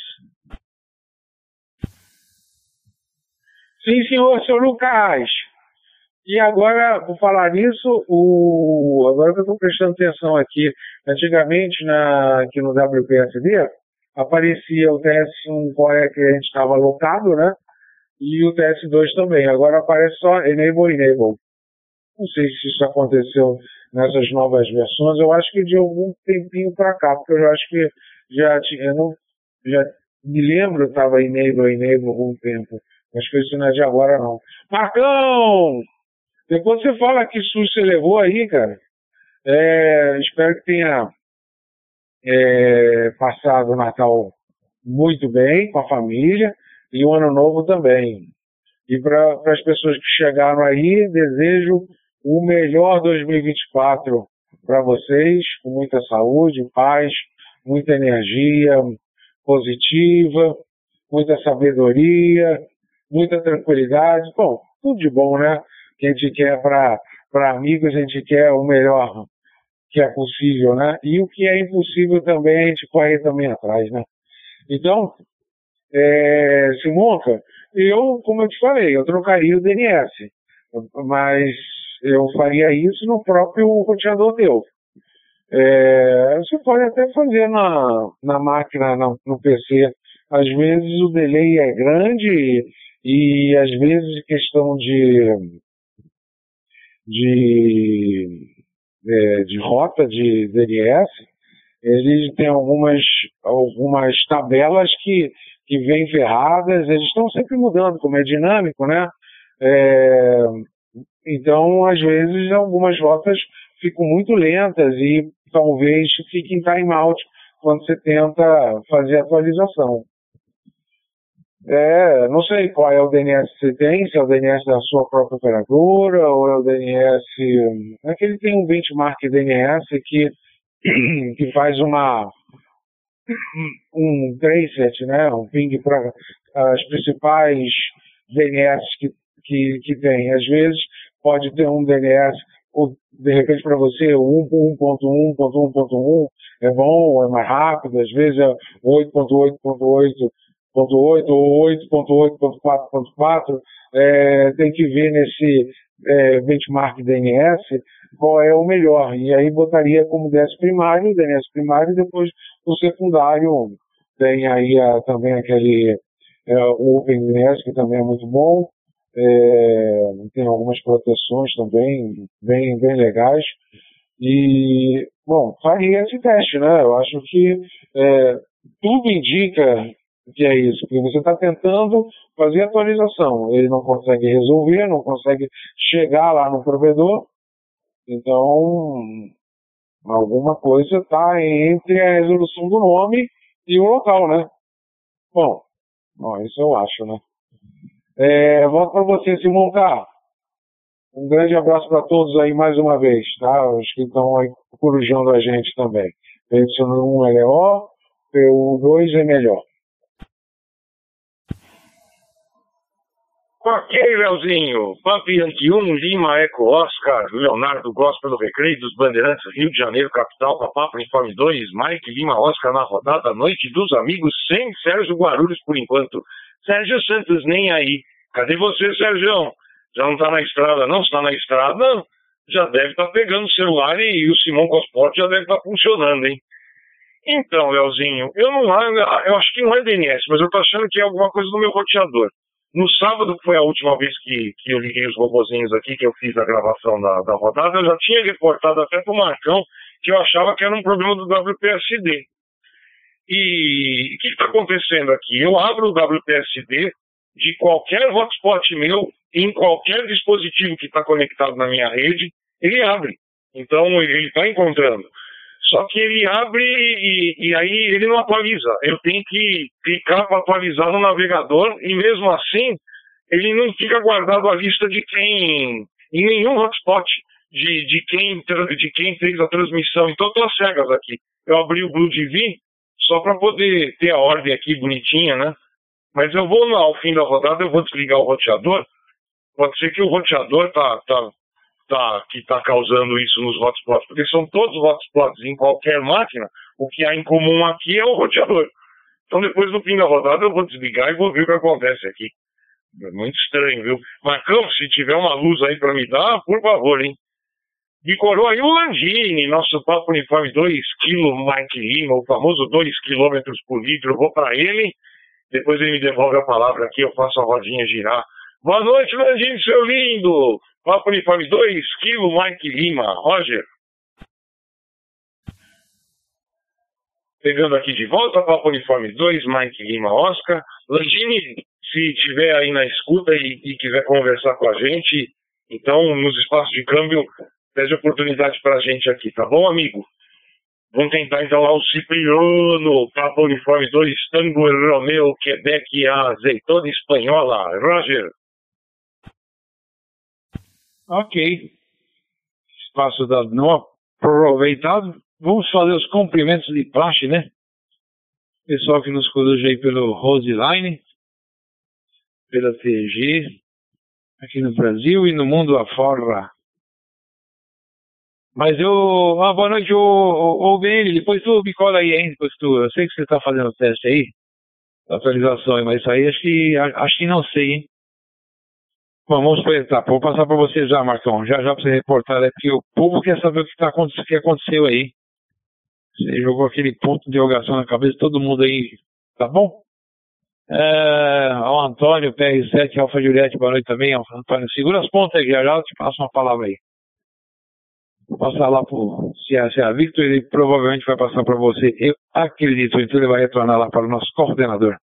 Sim, senhor, seu Lucas. E agora, por falar nisso, o... agora que eu estou prestando atenção aqui, antigamente na... aqui no WPSD, aparecia o TS1 qual é que a gente estava alocado, né? E o TS2 também. Agora aparece só Enable Enable. Não sei se isso aconteceu nessas novas versões. Eu acho que de algum tempinho para cá, porque eu acho que já tinha, não, já me lembro estava Enable Enable algum tempo. Acho que isso não é de agora não. Marcão! Depois você fala que susto você levou aí, cara. É, espero que tenha é, passado o Natal muito bem com a família e o Ano Novo também. E para as pessoas que chegaram aí, desejo o melhor 2024 para vocês, com muita saúde, paz, muita energia positiva, muita sabedoria, muita tranquilidade. Bom, tudo de bom, né? Que a gente quer para amigos, a gente quer o melhor que é possível, né? E o que é impossível também a gente corre também atrás, né? Então, é, Simonca, eu, como eu te falei, eu trocaria o DNS, mas eu faria isso no próprio roteador teu. É, você pode até fazer na, na máquina, na, no PC. Às vezes o delay é grande e, e às vezes questão de, de é, de rota de DNS, eles têm algumas, algumas tabelas que, que vêm ferradas, eles estão sempre mudando, como é dinâmico, né? É, então, às vezes, algumas rotas ficam muito lentas e talvez fiquem timeout quando você tenta fazer atualização. É, não sei qual é o DNS que você tem, se é o DNS da sua própria operadora ou é o DNS. É que ele tem um benchmark DNS que, que faz uma um traceset, né, um ping para as principais DNS que, que, que tem. Às vezes pode ter um DNS, ou de repente para você o 1.1.1.1.1 é bom, é mais rápido, às vezes é 8.8.8 8.8 ou 8.8.4.4, é, tem que ver nesse é, benchmark DNS qual é o melhor. E aí botaria como DS primário, DNS primário, e depois o secundário tem aí a, também aquele é, o OpenDNS, que também é muito bom. é, tem algumas proteções também bem, bem legais. E, bom, faria esse teste, né? Eu acho que é, tudo indica que é isso, porque você está tentando fazer atualização, ele não consegue resolver, não consegue chegar lá no provedor, então alguma coisa está entre a resolução do nome e o local, né? Bom, bom isso eu acho, né? É, volto para você, Simão K. Um grande abraço para todos aí mais uma vez, tá? Os que estão aí corujando a gente também. Pensando 1 é melhor, PU2 é melhor. Ok, Leozinho. Pump Yankee 1, Lima, Eco, Oscar, Leonardo Gosta do Recreio dos Bandeirantes, Rio de Janeiro, capital, Papapo, Uniforme 2, Mike, Lima, Oscar na rodada, Noite dos Amigos, sem Sérgio Guarulhos por enquanto. Sérgio Santos, nem aí. Cadê você, Sérgio? Já não está na estrada, não? está na estrada, já deve estar tá pegando o celular e, o Simão Cosporte já deve estar tá funcionando, hein? Então, Leozinho, eu não eu acho que não é DNS, mas eu tô achando que é alguma coisa no meu roteador. No sábado, que foi a última vez que, que eu liguei os robozinhos aqui, que eu fiz a gravação da, da rodada, eu já tinha reportado até pro Marcão que eu achava que era um problema do WPSD. E o que está acontecendo aqui? Eu abro o WPSD de qualquer hotspot meu, em qualquer dispositivo que está conectado na minha rede, ele abre. Então ele está encontrando. Só que ele abre e, e, aí ele não atualiza. Eu tenho que clicar para atualizar no navegador e mesmo assim ele não fica guardado a lista de quem, em nenhum hotspot, de, de, quem, de quem fez a transmissão. Então estou cegas aqui. Eu abri o Blue TV só para poder ter a ordem aqui bonitinha, né? Mas eu vou, ao fim da rodada, eu vou desligar o roteador. Pode ser que o roteador tá, tá tá, que está causando isso nos hotspots, porque são todos hotspots em qualquer máquina, o que há em comum aqui é o roteador. Então depois no fim da rodada eu vou desligar e vou ver o que acontece aqui. É muito estranho, viu? Marcão, se tiver uma luz aí para me dar, por favor, hein? Decorou aí o Landini, nosso Papo Uniforme 2 kg Mike Lima, o famoso 2 km por litro. Eu vou para ele, depois ele me devolve a palavra aqui, eu faço a rodinha girar. Boa noite, Landini, seu lindo! Papo Uniforme 2, Kilo Mike Lima, Roger. Pegando aqui de volta, Papo Uniforme 2, Mike Lima, Oscar. Landini, se estiver aí na escuta e, e, quiser conversar com a gente, então nos espaços de câmbio, pede oportunidade para a gente aqui, tá bom, amigo? Vamos tentar então lá o Cipriano, Papo Uniforme 2, Tango Romeo, Quebec, azeitona espanhola. Roger. Ok. Espaço dado não aproveitado. Vamos fazer os cumprimentos de praxe, né? Pessoal que nos conduz aí pelo Roseline, pela TG, aqui no Brasil e no mundo afora. Mas eu. Ah, boa noite, ô, ô, ô BN, depois tu me cola aí, hein? Depois tu. Eu sei que você tá fazendo o teste aí, atualização, mas isso aí acho que acho que não sei, hein? Bom, vamos apresentar. Vou passar para você já, Marcão. Já já para você reportar é porque o povo quer saber o que, tá, o que aconteceu aí. Você jogou aquele ponto de interrogação na cabeça de todo mundo aí, tá bom? É, o Antônio, PR7, Alfa Juliette, boa noite também. Antônio, segura as pontas aí, já já te passo uma palavra aí. Vou passar lá pro CA, Victor, ele provavelmente vai passar para você. Eu acredito, então ele vai retornar lá para o nosso coordenador.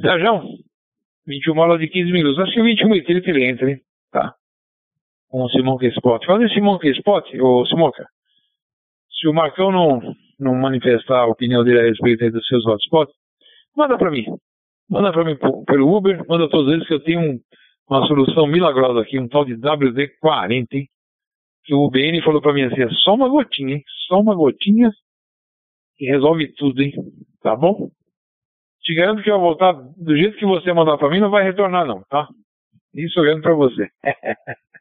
Sérgio, 21 horas de 15 minutos. Acho que 21 e 30 ele entra, hein? Tá. Com o Simão Spot. Falando em Simão Spot, ô Simonca, se o Marcão não, não manifestar a opinião dele a respeito dos seus hotspots, manda para mim. Manda para mim pelo Uber, manda todos eles que eu tenho um, uma solução milagrosa aqui, um tal de WD-40, hein? Que o UBN falou para mim assim, é só uma gotinha, hein? Só uma gotinha que resolve tudo, hein? Tá bom? Te garanto que eu vou voltar do jeito que você mandar para mim, não vai retornar não, tá? Isso garanto para você.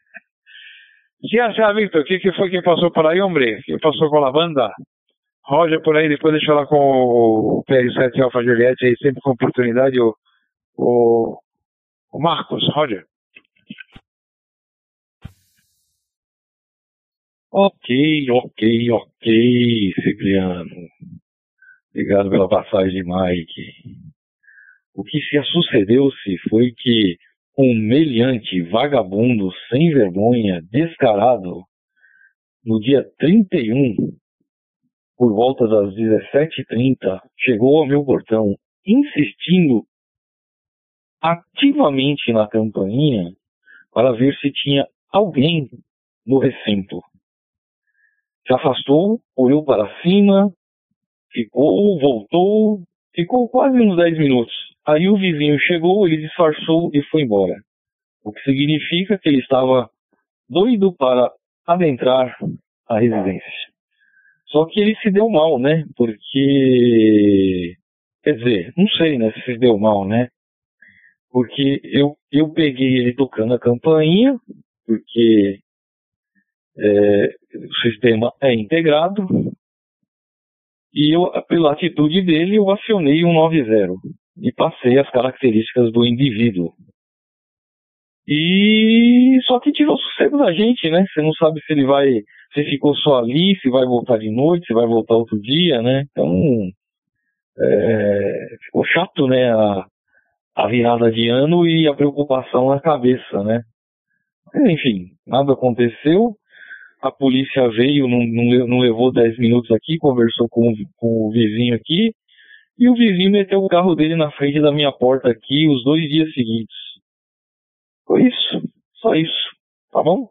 Se achar, Victor, o que, que foi que passou por aí, hombre? que passou com a lavanda? Roger por aí, depois deixa lá com o PR7 Alfa Juliette aí, sempre com oportunidade, o, o, o Marcos, Roger. Ok, ok, ok, Cipriano. Obrigado pela passagem, Mike. O que se sucedeu-se foi que um meliante, vagabundo, sem vergonha, descarado, no dia 31, por volta das 17h30, chegou ao meu portão, insistindo ativamente na campainha para ver se tinha alguém no recinto. Se afastou, olhou para cima, ficou, voltou, ficou quase uns 10 minutos. Aí o vizinho chegou, ele disfarçou e foi embora. O que significa que ele estava doido para adentrar a residência. Só que ele se deu mal, né? Porque. Quer dizer, não sei, né? Se deu mal, né? Porque eu, eu peguei ele tocando a campainha, porque é, o sistema é integrado, e eu, pela atitude dele, eu acionei um 90 e passei as características do indivíduo. E só que tirou o sossego da gente, né? Você não sabe se ele vai, se ficou só ali, se vai voltar de noite, se vai voltar outro dia, né? Então é, ficou chato, né? A, a virada de ano e a preocupação na cabeça, né? Enfim, nada aconteceu. A polícia veio, não, não, não levou 10 minutos aqui, conversou com, com o vizinho aqui, e o vizinho meteu o carro dele na frente da minha porta aqui os dois dias seguintes. Foi isso, só isso, tá bom?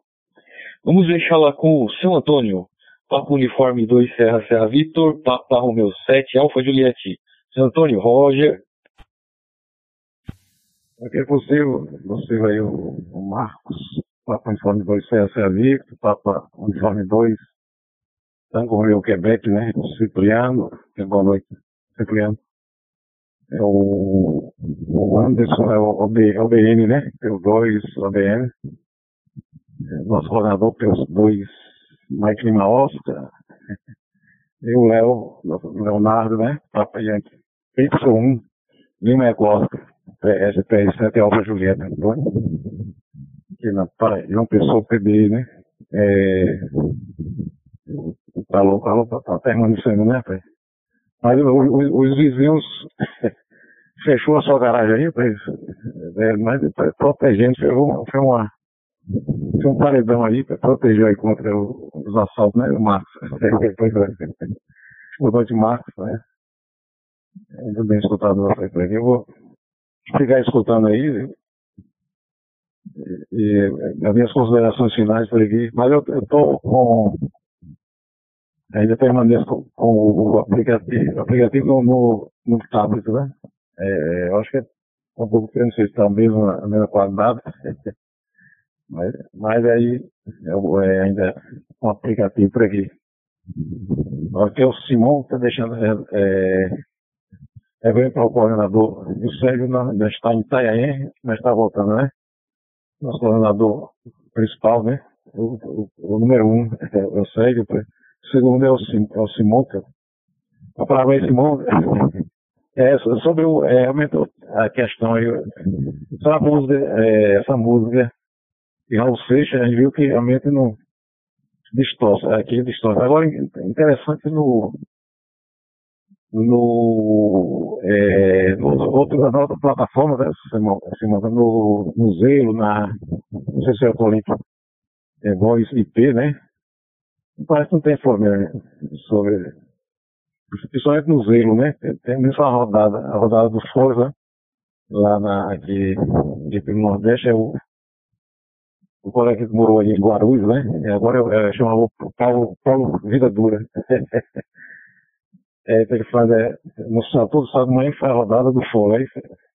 Vamos deixar lá com o seu Antônio. Papo Uniforme 2 Serra Serra Vitor, Papa Romeu 7 Alfa Juliette. Seu Antônio Roger, Aqui é possível, aí o, o Marcos, Papa Uniforme 2 CSA Victor, Papa Uniforme 2, Tango Rio Quebec, né? Cipriano, é boa noite, Cipriano. É o, Anderson, é o OB, OBN, né? Pelo 2 OBN. É, nosso coordenador pelos 2 Mike Lima Oscar. E o Léo, Leonardo, né? Papa Yankee. Y1, Lima Costa. PS7 Alfa Julieta Antônio, que na João Pessoa PBI, né? É, falou, falou, tá, tá permanecendo, né, pai? Mas os, os vizinhos fechou a sua garagem aí, pai, é, mas protegendo, fez uma, foi uma, foi um paredão aí para proteger aí contra o, os assaltos, né, o Marcos. Pois é. Boa noite, Marcos, né? Muito bem escutado você aqui. Eu vou ficar escutando aí. E, as minhas considerações finais por aqui. Mas eu estou com. Ainda permaneço com, com o aplicativo, aplicativo no, no tablet, né? É, eu acho que é um pouco diferente, se está a mesma, a mesma qualidade. mas, mas aí eu, é, ainda um aplicativo por aqui. Aqui é o Simão está deixando é, é é bem para o coordenador. O Sérgio ainda está em Itanhaém, mas está voltando, né? Nosso coordenador principal, né? O, o, o número um é o Sérgio, o segundo é o, Sim, é o Simão. A palavra é Simão. É, sobre o, é, a questão aí, essa música, é, essa música de Raul Seixas, a gente viu que realmente não distorce, aqui distorce. Agora, interessante no, no, é, no outro, na outra plataforma, né, no, no Zelo, na, não sei se é o link, é Voz IP, né? Parece que não tem informe sobre, principalmente no Zelo, né? Tem mesmo a rodada, a rodada do Forza, lá na, aqui, aqui pelo Nordeste, é o, o colega que morou aí em Guarulhos, né? Agora é, é chamava Paulo, Paulo Vida Dura. é, ele faz, é, no todo sábado de manhã faz a rodada do foro, aí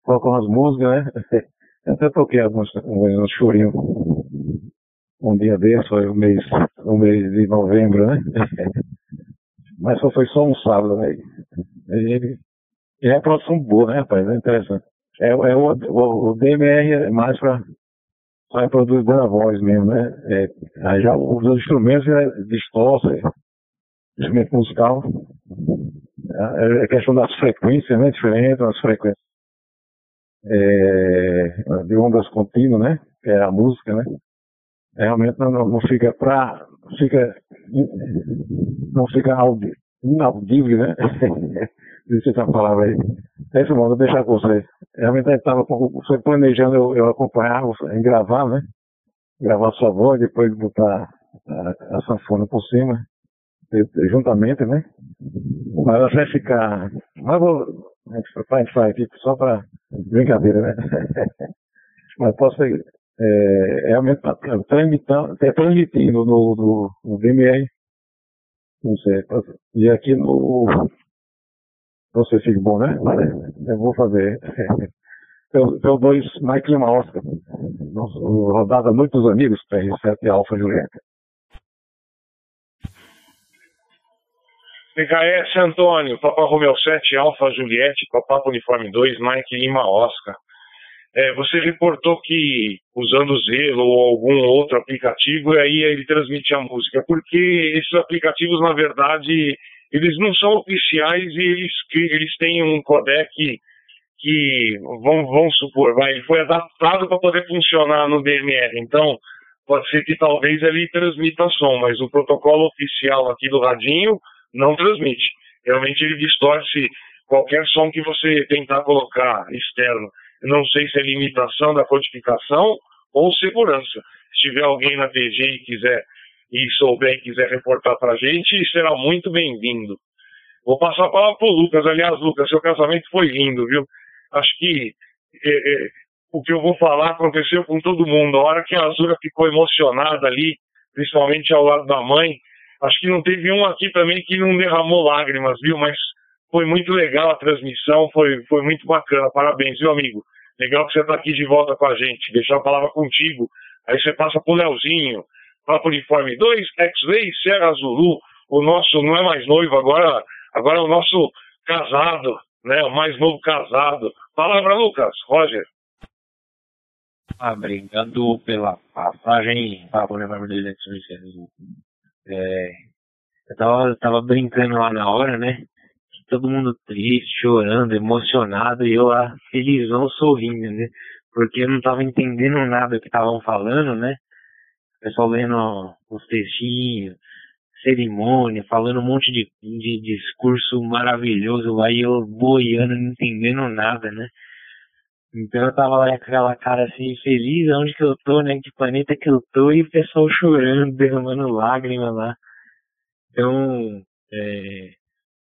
coloca umas músicas, né? Até toquei alguns, uns chorinhos um dia desse, foi o mês, o mês de novembro, né? Mas só foi só um sábado, né? E, e é produção boa, né, rapaz? É interessante. É, é o, o, o DMR é mais para para produzir a voz mesmo, né? É, aí já os instrumentos já distorcem, instrumento musical. É, é questão das frequências, né? Diferentes, as frequências é, de ondas contínuas, né? Que é a música, né? Realmente não, não fica pra. Fica. Não fica inaudível, né? Deixa essa palavra aí. É isso, mano, vou deixar com você. realmente a gente estava foi planejando eu, eu acompanhar, em gravar, né? Gravar sua voz, depois botar a, a sanfona por cima, juntamente, né? Mas vai ficar. Mas vou. A gente faz aqui só para brincadeira, né? Mas posso é, realmente tá transmitindo, é transmitindo no, no, no VMR. Não sei. E aqui no. Se fica bom, né? Eu vou fazer. Tem dois Lima Oscar. Rodada Noite dos Amigos, PR7 Alfa Julieta. PKS Antônio, Papa Romeo 7, Alfa Juliette, Papa Uniforme 2, Mike Lima Oscar. É, você reportou que usando o Zelo ou algum outro aplicativo, aí ele transmite a música, porque esses aplicativos, na verdade, eles não são oficiais e eles, eles têm um codec que, vamos supor, vai, foi adaptado para poder funcionar no DMR. Então, pode ser que talvez ele transmita som, mas o protocolo oficial aqui do radinho não transmite. Realmente ele distorce qualquer som que você tentar colocar externo. Não sei se é limitação da codificação ou segurança. Se tiver alguém na TG e quiser e souber e quiser reportar para a gente, será muito bem-vindo. Vou passar a palavra para o Lucas. Aliás, Lucas, seu casamento foi lindo, viu? Acho que é, é, o que eu vou falar aconteceu com todo mundo. A hora que a Azura ficou emocionada ali, principalmente ao lado da mãe, Acho que não teve um aqui também que não derramou lágrimas, viu? Mas foi muito legal a transmissão, foi, foi muito bacana. Parabéns, viu, amigo? Legal que você está aqui de volta com a gente. Deixar a palavra contigo. Aí você passa pro Leozinho, Papo Uniforme 2, X-Ray, Serra Zulu. O nosso não é mais noivo, agora, agora é o nosso casado, né? O mais novo casado. Palavra, Lucas, Roger. Ah, obrigado pela passagem, Papo Uniforme 2, X-Ray, Serra Zulu. É, eu tava, tava brincando lá na hora, né? Todo mundo triste, chorando, emocionado, e eu lá felizão sorrindo, né? Porque eu não tava entendendo nada que estavam falando, né? O pessoal lendo os textinhos, cerimônia, falando um monte de, de discurso maravilhoso lá e eu boiando, não entendendo nada, né? Então eu tava lá com aquela cara assim, feliz, onde que eu tô, né? Que planeta que eu tô, e o pessoal chorando, derramando lágrimas lá. Então, é,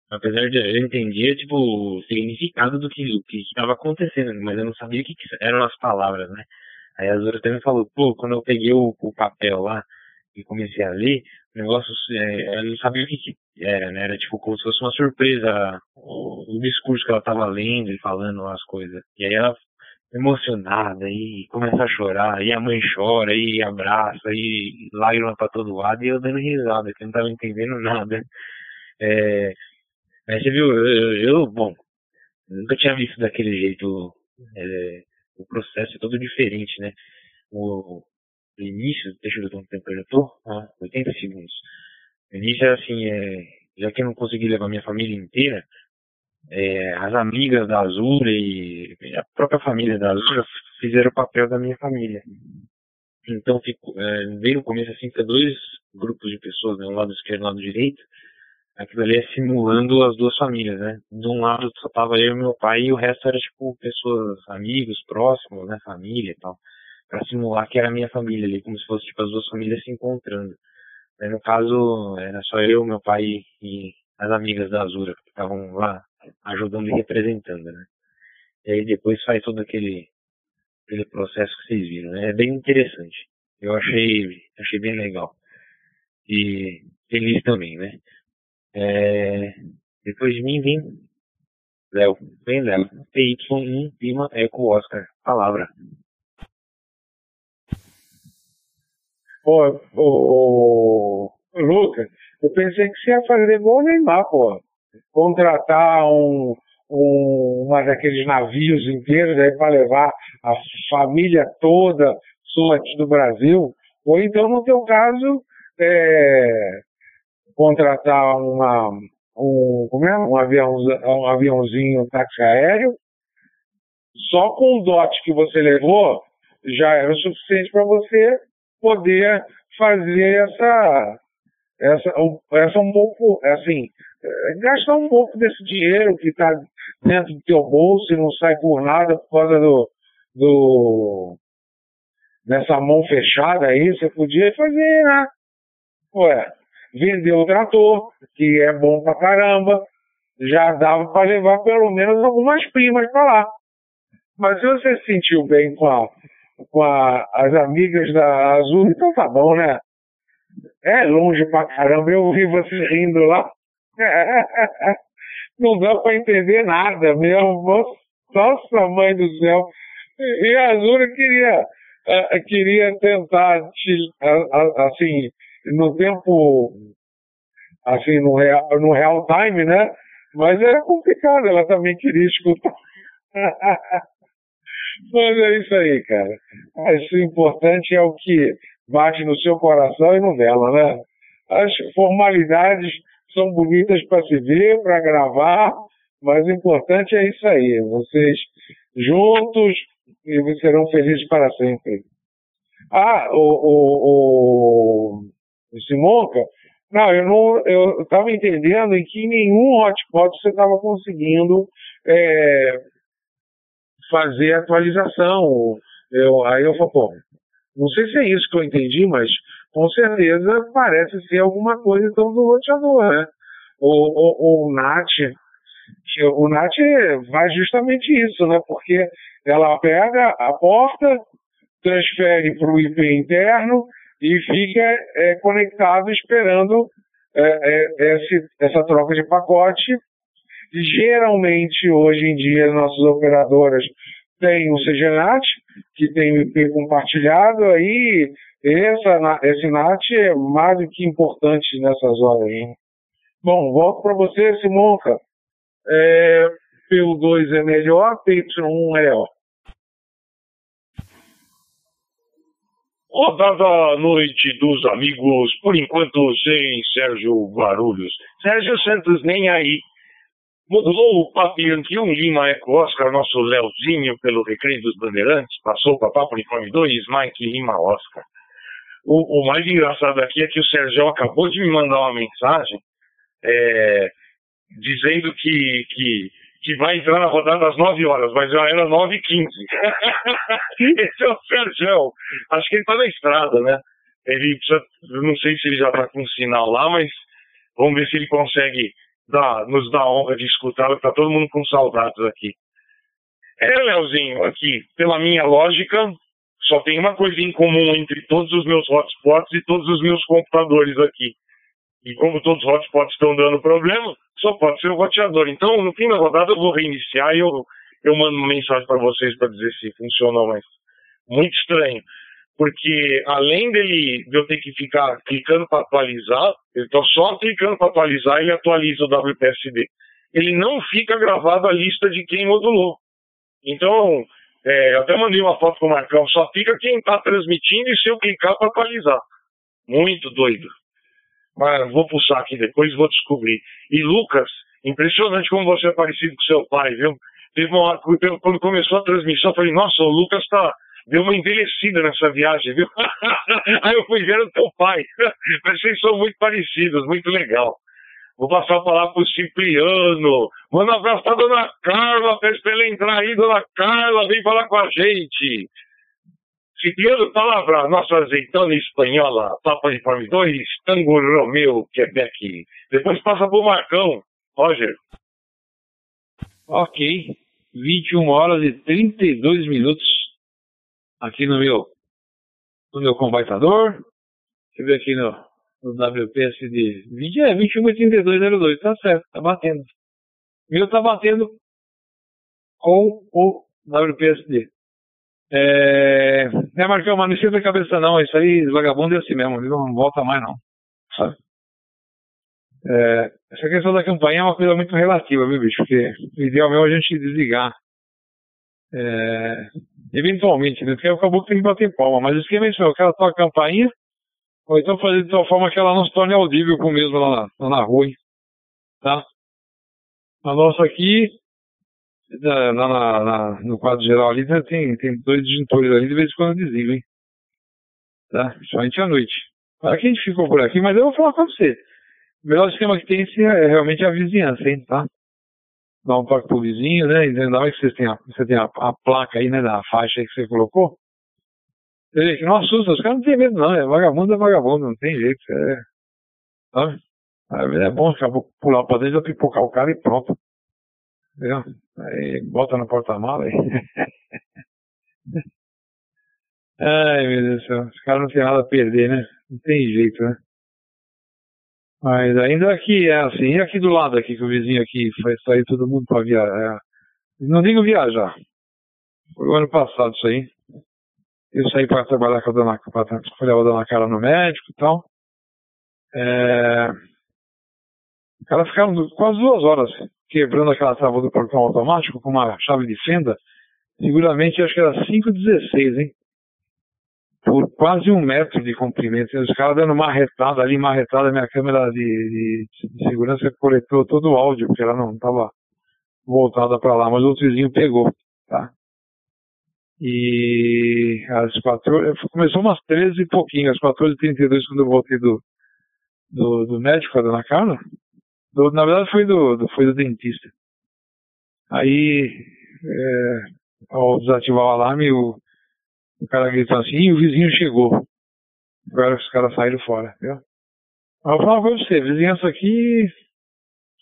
apesar de eu entender, tipo, o significado do que, do que estava acontecendo, mas eu não sabia o que, que, eram as palavras, né? Aí a Zora me falou, pô, quando eu peguei o, o papel lá e comecei a ler, o negócio, é, eu não sabia o que, que era, né? Era tipo como se fosse uma surpresa o, o discurso que ela tava lendo e falando as coisas. E aí ela emocionada e começa a chorar, e a mãe chora, e abraça, e lágrima para todo lado, e eu dando risada, que não tava entendendo nada. É, mas você viu, eu, eu, bom, nunca tinha visto daquele jeito, é, o processo é todo diferente, né? O, o início, deixa eu ver quanto tempo eu já tô, ah, 80 segundos. O início é assim, é, já que eu não consegui levar minha família inteira, é, as amigas da Azura e a própria família da Azura fizeram o papel da minha família. Então fico, é, veio no começo assim, fica dois grupos de pessoas, né, um lado esquerdo e um lado direito. Aquilo ali é simulando as duas famílias, né? De um lado só tava eu e meu pai e o resto era tipo pessoas, amigos, próximos, né? Família e tal. Pra simular que era a minha família ali, como se fosse tipo as duas famílias se encontrando. No caso, era só eu, meu pai e as amigas da Azura que estavam lá ajudando e representando, né? E aí depois faz todo aquele, aquele processo que vocês viram, né? É bem interessante. Eu achei, achei bem legal. E feliz também, né? É, depois de mim vem Léo. Vem Léo. PY1 Lima Eco Oscar. Palavra. Pô, ô, Lucas, eu pensei que você ia fazer igual o Neymar, pô contratar um, um, uma daqueles navios inteiros aí para levar a família toda aqui do Brasil, ou então, no teu caso, é, contratar uma, um, como é? um, avião, um aviãozinho, um táxi aéreo, só com o dote que você levou, já era o suficiente para você poder fazer essa, essa, essa um pouco, assim, é, gastar um pouco desse dinheiro que está dentro do teu bolso e não sai por nada por causa do, do dessa mão fechada aí, você podia fazer, né? Ué, vender o trator, que é bom pra caramba, já dava para levar pelo menos algumas primas para lá. Mas se você se sentiu bem com, a, com a, as amigas da Azul, então tá bom, né? É longe pra caramba, eu vi você rindo lá. Não dá para entender nada mesmo. Nossa mãe do céu. E a Azul queria, queria tentar, assim, no tempo, assim, no real, no real time, né? Mas era complicado, ela também queria escutar. Mas é isso aí, cara. O importante é o que bate no seu coração e no dela, né? As formalidades são bonitas para se ver, para gravar, mas o importante é isso aí. Vocês juntos e serão felizes para sempre. Ah, o, o, o Simonca, não, eu não, eu estava entendendo em que nenhum hotspot você estava conseguindo é, fazer atualização. Eu, aí eu falo, pô, não sei se é isso que eu entendi, mas com certeza parece ser alguma coisa então do roteador, né? O, o, o NAT, o NAT faz justamente isso, né? Porque ela pega a porta, transfere para o IP interno e fica é, conectado esperando é, é, esse, essa troca de pacote. Geralmente, hoje em dia, nossas operadoras têm o CGNAT, que tem IP compartilhado, aí essa, esse NAT é mais do que importante nessas horas. Hein? Bom, volto para você, Simonca. É, PU2 é melhor, PY1 é ó. Rodada noite dos amigos, por enquanto sem Sérgio Barulhos. Sérgio Santos nem aí. Modulou o Papianquion Lima Eco Oscar, nosso Leozinho, pelo Recreio dos Bandeirantes, passou para Papo Uniforme 2, Mike Lima Oscar. O, o, mais engraçado aqui é que o Sérgio acabou de me mandar uma mensagem é, dizendo que, que que vai entrar na rodada às 9 horas, mas já era 9 h 15 Esse é o Sérgio. Acho que ele está na estrada, né? Ele precisa, não sei se ele já está com sinal lá, mas vamos ver se ele consegue dar, nos a honra de escutá-lo, está todo mundo com saudades aqui. É, Leozinho, aqui, pela minha lógica, só tem uma coisa em comum entre todos os meus hotspots e todos os meus computadores aqui. E como todos os hotspots estão dando problema, só pode ser o roteador. Então, no fim da rodada, eu vou reiniciar e eu, eu mando uma mensagem para vocês para dizer se funcionou, mas muito estranho. Porque além dele de eu ter que ficar clicando para atualizar, está só clicando para atualizar ele atualiza o WPSD. Ele não fica gravado a lista de quem modulou. Então, é, até mandei uma foto com o Marcão, só fica quem está transmitindo e se eu clicar para atualizar. Muito doido. Mas vou pulsar aqui depois e vou descobrir. E Lucas, impressionante como você é parecido com seu pai, viu? Teve uma hora, quando começou a transmissão, eu falei, nossa, o Lucas tá, deu uma envelhecida nessa viagem, viu? Aí eu fui ver o teu pai. Mas vocês são muito parecidos, muito legal. Vou passar a palavra pro Cipriano. Manda um abraço pra dona Carla, pede pra ele entrar aí, dona Carla, vem falar com a gente. Cipriano, palavra nossa azeitona espanhola, Papa Uniforme 2, Tango Romeu, Quebec. Depois passa pro Marcão, Roger. Ok, 21 horas e 32 minutos aqui no meu, no meu computador. Deixa eu ver aqui no, no WPSD 20, é 21 e 32, 02, tá certo, tá batendo. Meu tá batendo com o WPSD. É, é Marcão, mas não esquenta a cabeça não, isso aí, vagabundo é assim mesmo, não volta mais não, sabe? É, essa questão da campanha é uma coisa muito relativa, viu, bicho? Porque o ideal mesmo é a gente desligar. É, eventualmente, né? Porque acabou que tem que bater palma, mas o esquema é isso, o cara toca a campainha, ou então fazer de tal forma que ela não se torne audível com mesmo lá na, lá na rua, hein? Tá? A nossa aqui, na, na, na, no quadro geral ali tem, tem dois disjuntores ali, de vez em quando desliga, hein? Tá? Somente à noite. Aqui a gente ficou por aqui, mas eu vou falar com você. O melhor sistema que tem é realmente a vizinhança, hein, tá? Dá um toque pro vizinho, né? Ainda mais que vocês têm a, você tem a, a, placa aí, né, da faixa aí que você colocou. Ele, não assusta, os caras não tem medo não, é vagabundo é vagabundo, não tem jeito, é... Sabe? É bom pular pra dentro, pipocar o cara e pronto. Entendeu? Aí bota no porta-mala aí. Ai, meu Deus do céu. Os caras não tem nada a perder, né? Não tem jeito, né? Mas ainda aqui é assim, e aqui do lado aqui, que o vizinho aqui foi sair todo mundo pra viajar. É, não digo viajar. Foi o ano passado isso aí. Eu saí para trabalhar com a dona, pra, fui levar a dona Cara no médico e tal. É... Elas ficaram quase duas horas quebrando aquela trava do portão automático com uma chave de fenda. Seguramente acho que era 5,16, hein? Por quase um metro de comprimento. Os caras dando marretada ali, marretada, minha câmera de, de, de segurança coletou todo o áudio, porque ela não estava voltada para lá, mas o outro vizinho pegou, tá? E às 14, começou umas 13 e pouquinho, às 14h32, quando eu voltei do, do, do médico, a dona Carla, do, na verdade foi do, do, foi do dentista. Aí, é, ao desativar o alarme, o, o cara gritou assim, e o vizinho chegou. Agora os caras saíram fora, viu? Mas eu falo pra você, vizinhança aqui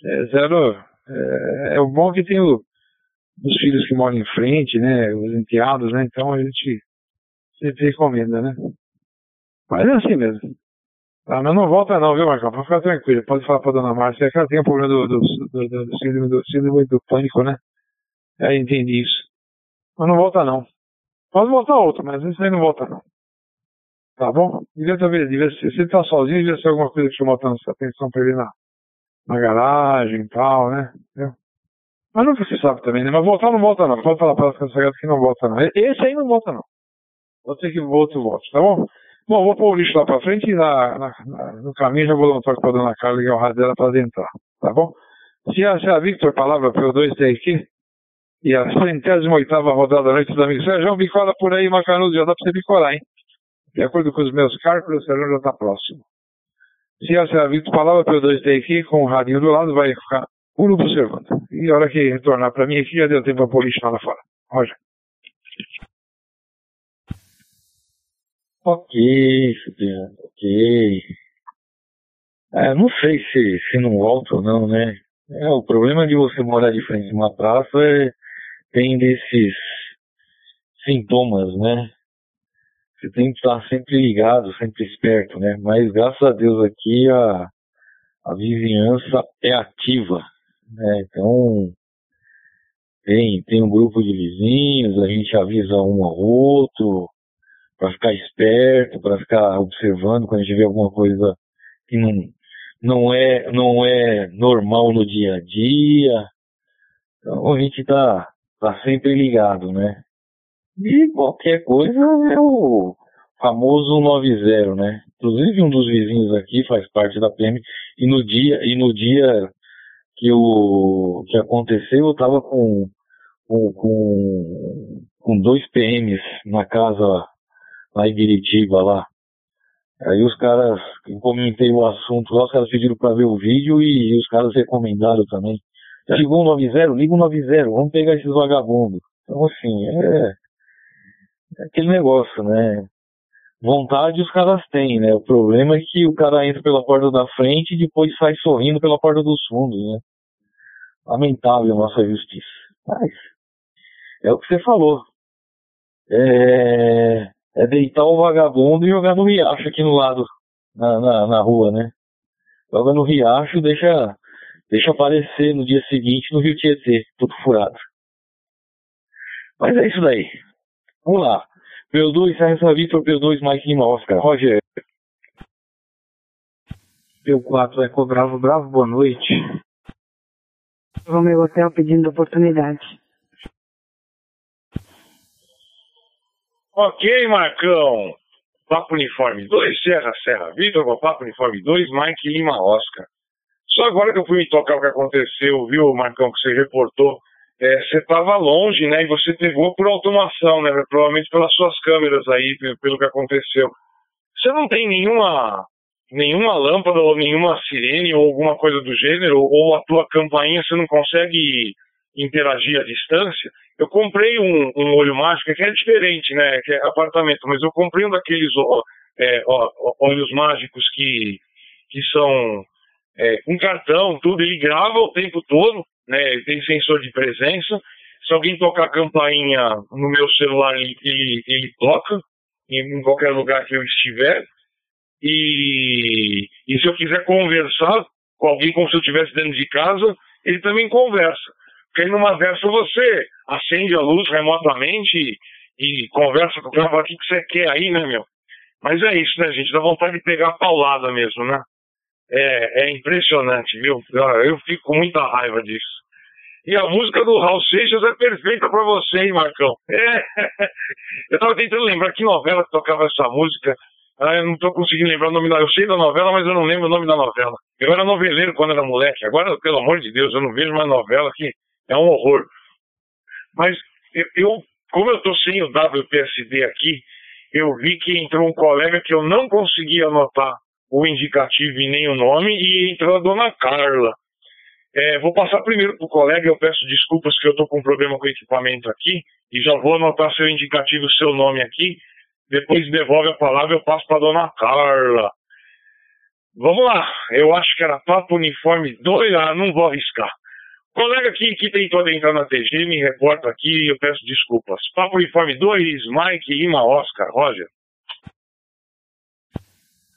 é zero. É, é o bom que tem o, os filhos que moram em frente, né? Os enteados, né? Então a gente sempre recomenda, né? Mas é assim mesmo. Ah, mas não volta não, viu, Marcão? Pode ficar tranquilo. Pode falar pra dona Márcia. que ela tem o problema do, do, do, do, síndrome, do síndrome do pânico, né? Aí entendi isso. Mas não volta não. Pode voltar outro, mas esse aí não volta não. Tá bom? Devia saber, devia se ele tá sozinho, devia ser alguma coisa que chamou a atenção pra ele na, na garagem e tal, né? Entendeu? Mas nunca se sabe também, né? Mas voltar não volta não. Pode falar para as crianças que não volta não. Esse aí não volta não. Vou ter que outro volte, tá bom? Bom, vou pôr o lixo lá pra frente e na, na, no caminho já vou dar um toque pra dona Carla ligar o rádio dela pra adentrar, tá bom? Se a, se a Victor palavra P2 tem aqui, e a centésima oitava rodada da noite dos amigos. Sérgio, bicola por aí, Macanudo, já dá pra você bicolar, hein? De acordo com os meus cálculos, o Sérgio já tá próximo. Se a senhora Vitor palavra pelo 2T aqui, com o radinho do lado, vai ficar puro observando. E a hora que retornar pra mim aqui, já deu tempo pra pôr lixo lá fora. Roger. Ok, Fabiano, ok. É, não sei se, se não volta ou não, né? É, o problema de você morar de frente a uma praça é tem desses sintomas, né? Você tem que estar sempre ligado, sempre esperto, né? Mas graças a Deus aqui a, a vizinhança é ativa, né? Então tem, tem um grupo de vizinhos, a gente avisa um ao outro para ficar esperto, para ficar observando quando a gente vê alguma coisa que não, não é não é normal no dia a dia. Então a gente está tá sempre ligado, né? E qualquer coisa é o famoso 90, né? Inclusive um dos vizinhos aqui faz parte da PM e no dia e no dia que o que aconteceu eu tava com com, com, dois PMs na casa lá em Biritiba lá. Aí os caras, eu comentei o assunto lá, os caras pediram para ver o vídeo e os caras recomendaram também. Já ligou um 90? Liga um 90, vamos pegar esses vagabundos. Então, assim, é, é aquele negócio, né? Vontade os caras têm, né? O problema é que o cara entra pela porta da frente e depois sai sorrindo pela porta dos fundos, né? Lamentável nossa justiça. Mas é o que você falou. É, é deitar o vagabundo e jogar no riacho aqui no lado, na, na, na rua, né? Joga no riacho, deixa Deixa aparecer no dia seguinte no Rio Tietê, tudo furado. Mas é isso daí. Vamos lá. P2, Serra Vitor, P2, Mike Lima, Oscar. Roger. P4, Eco Bravo, Bravo, boa noite. Romeu Hotel pedindo oportunidade. Ok, Marcão. Papo Uniforme 2, Serra, Serra Vitor, Papo Uniforme 2, Mike Lima, Oscar. Só agora que eu fui me tocar o que aconteceu, viu, Marcão, que você reportou, é, você estava longe, né, e você pegou por automação, né, provavelmente pelas suas câmeras aí, pelo que aconteceu. Você não tem nenhuma nenhuma lâmpada ou nenhuma sirene ou alguma coisa do gênero, ou a tua campainha você não consegue interagir à distância. Eu comprei um, um olho mágico que é diferente, né? Que é apartamento, mas eu comprei um daqueles ó, é, ó, olhos mágicos que, que são é, com cartão, tudo, ele grava o tempo todo, né? Tem sensor de presença. Se alguém tocar a campainha no meu celular, ele, ele, ele toca em qualquer lugar que eu estiver. E, e se eu quiser conversar com alguém como se eu estivesse dentro de casa, ele também conversa. Porque numa dessa você acende a luz remotamente e, e conversa com o cara, o que você quer aí, né, meu? Mas é isso, né, gente? Dá vontade de pegar a paulada mesmo, né? É, é impressionante, viu? Eu fico com muita raiva disso. E a música do Raul Seixas é perfeita para você, hein, Marcão? É. Eu tava tentando lembrar que novela que tocava essa música. Ah, eu não tô conseguindo lembrar o nome da. Eu sei da novela, mas eu não lembro o nome da novela. Eu era noveleiro quando era moleque. Agora, pelo amor de Deus, eu não vejo mais novela que é um horror. Mas eu, eu como eu tô sem o WPSD aqui, eu vi que entrou um colega que eu não conseguia anotar o indicativo e nem o nome, e entrou a dona Carla. É, vou passar primeiro para o colega, eu peço desculpas que eu estou com um problema com o equipamento aqui, e já vou anotar seu indicativo, seu nome aqui, depois devolve a palavra, eu passo para a dona Carla. Vamos lá, eu acho que era Papo Uniforme 2, ah, não vou arriscar. Colega que, que tentou entrar na TG, me reporta aqui e eu peço desculpas. Papo Uniforme 2, Mike, Ima, Oscar, Roger.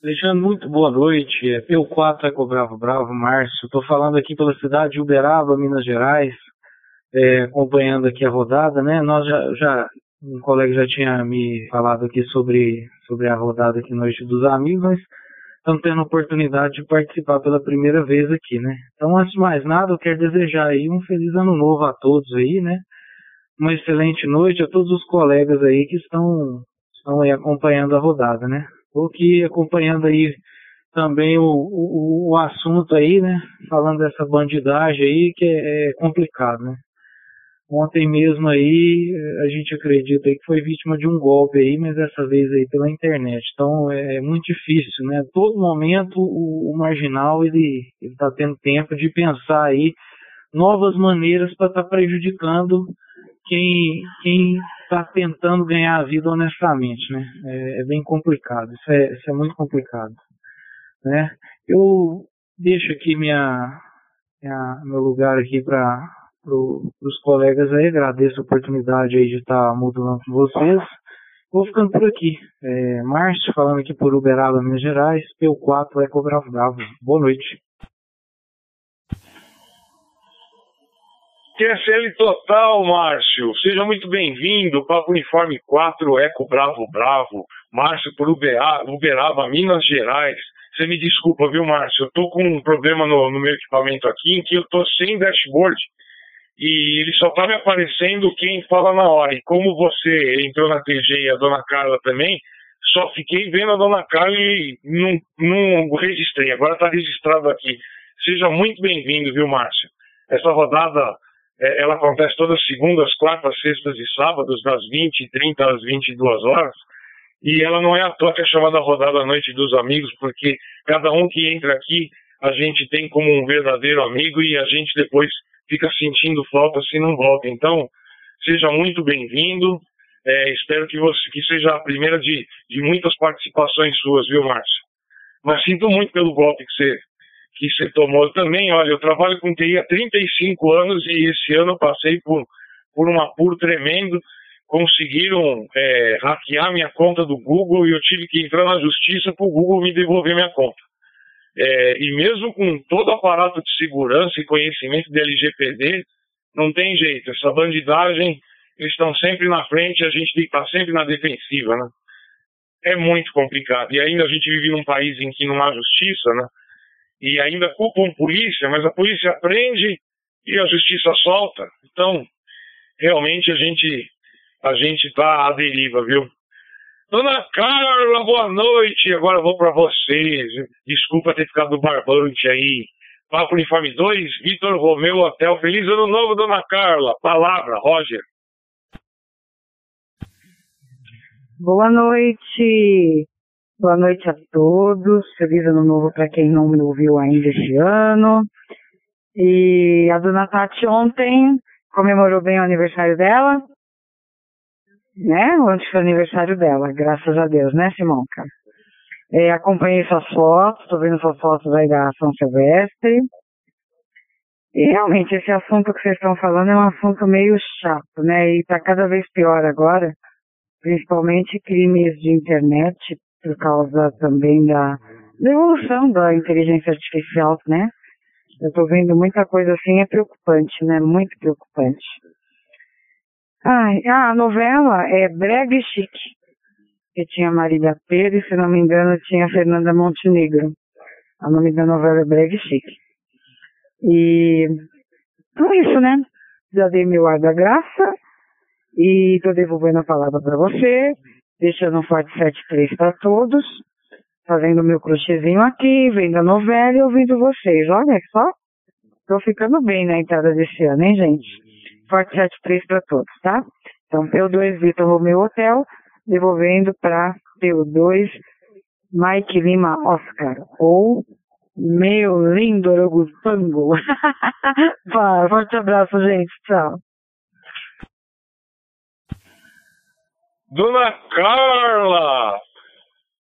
Alexandre, muito boa noite. É P4 Eco Bravo Bravo, Márcio. Estou falando aqui pela cidade de Uberaba, Minas Gerais, é, acompanhando aqui a rodada, né? Nós já, já, um colega já tinha me falado aqui sobre, sobre a rodada aqui Noite dos Amigos, mas estamos tendo a oportunidade de participar pela primeira vez aqui, né? Então, antes de mais nada, eu quero desejar aí um feliz ano novo a todos aí, né? Uma excelente noite a todos os colegas aí que estão, estão aí acompanhando a rodada, né? Estou aqui acompanhando aí também o, o, o, assunto aí, né? Falando dessa bandidagem aí, que é, é, complicado, né? Ontem mesmo aí, a gente acredita que foi vítima de um golpe aí, mas dessa vez aí pela internet. Então é, é muito difícil, né? Todo momento o, o marginal ele está tendo tempo de pensar aí novas maneiras para estar tá prejudicando quem, quem está tentando ganhar a vida honestamente, né? É, é bem complicado, isso é, isso é, muito complicado, né? Eu deixo aqui minha, minha meu lugar aqui para pro, os colegas aí, agradeço a oportunidade aí de estar tá modulando com vocês. Vou ficando por aqui. É, Márcio, falando aqui por Uberaba, Minas Gerais, P4 Eco Bravo Bravo. Boa noite. QSL Total, Márcio. Seja muito bem-vindo. Papo Uniforme 4, Eco Bravo Bravo. Márcio por Uberaba, Minas Gerais. Você me desculpa, viu, Márcio? Eu tô com um problema no, no meu equipamento aqui em que eu tô sem dashboard e ele só tá me aparecendo quem fala na hora. E como você entrou na TG e a dona Carla também, só fiquei vendo a dona Carla e não, não registrei. Agora tá registrado aqui. Seja muito bem-vindo, viu, Márcio? Essa rodada é, ela acontece todas segundas, quartas, sextas e sábados, das 20 e 30 às 22 horas. E ela não é à toa que é chamada Rodada Noite dos Amigos, porque cada um que entra aqui, a gente tem como um verdadeiro amigo e a gente depois fica sentindo falta se não volta. Então, seja muito bem-vindo. É, espero que você que seja a primeira de, de muitas participações suas, viu, Márcio? Mas sinto muito pelo golpe que você que você tomou também. Olha, eu trabalho com TI há 35 anos e esse ano eu passei por, por um apuro tremendo. Conseguiram é, hackear minha conta do Google e eu tive que entrar na justiça para o Google me devolver minha conta. É, e mesmo com todo o aparato de segurança e conhecimento de LGPD, não tem jeito. Essa bandidagem, eles estão sempre na frente a gente tem que estar sempre na defensiva, né? É muito complicado. E ainda a gente vive num país em que não há justiça, né? E ainda culpam polícia, mas a polícia prende e a justiça solta. Então, realmente a gente a gente tá à deriva, viu? Dona Carla, boa noite. Agora vou para vocês. Desculpa ter ficado barbante aí. Papo Uniforme 2, Vitor Romeu Hotel. Feliz ano novo, Dona Carla. Palavra, Roger. Boa noite. Boa noite a todos. Feliz ano novo para quem não me ouviu ainda este ano. E a dona Tati ontem comemorou bem o aniversário dela. Né? Ontem foi o aniversário dela, graças a Deus, né, Simonca? É, acompanhei suas fotos, estou vendo suas fotos aí da São Silvestre. E realmente esse assunto que vocês estão falando é um assunto meio chato, né? E está cada vez pior agora, principalmente crimes de internet, por causa também da, da evolução da inteligência artificial, né? Eu estou vendo muita coisa assim, é preocupante, né? Muito preocupante. Ai, a novela é Brega Chique, que tinha Marília Pérez, se não me engano, tinha Fernanda Montenegro. O nome da novela é Brega e Chique. E então é isso, né? Já dei meu ar da graça e tô devolvendo a palavra para você, deixando um forte 73 para todos, fazendo meu crochêzinho aqui, vendo a novela e ouvindo vocês. Olha só, tô ficando bem na entrada desse ano, hein, gente? Forte 73 para todos, tá? Então, P2 Vitor Romeu Hotel, devolvendo para P2 Mike Lima Oscar, ou meu lindo Orangotango. Forte abraço, gente. Tchau. Dona Carla!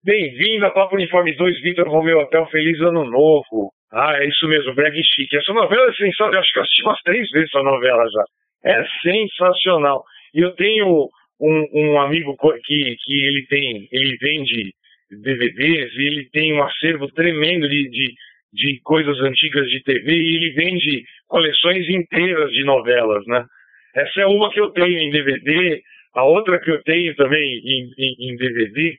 Bem-vinda, Papo Uniforme 2, Vitor Romeu Hotel, feliz ano novo. Ah, é isso mesmo, Breg Chique. Essa novela é sensacional, eu acho que eu assisti umas três vezes essa novela já. É sensacional. E eu tenho um, um amigo que, que ele tem, ele vende DVDs e ele tem um acervo tremendo de, de, de coisas antigas de TV e ele vende coleções inteiras de novelas, né? Essa é uma que eu tenho em DVD, a outra que eu tenho também em, em, em DVD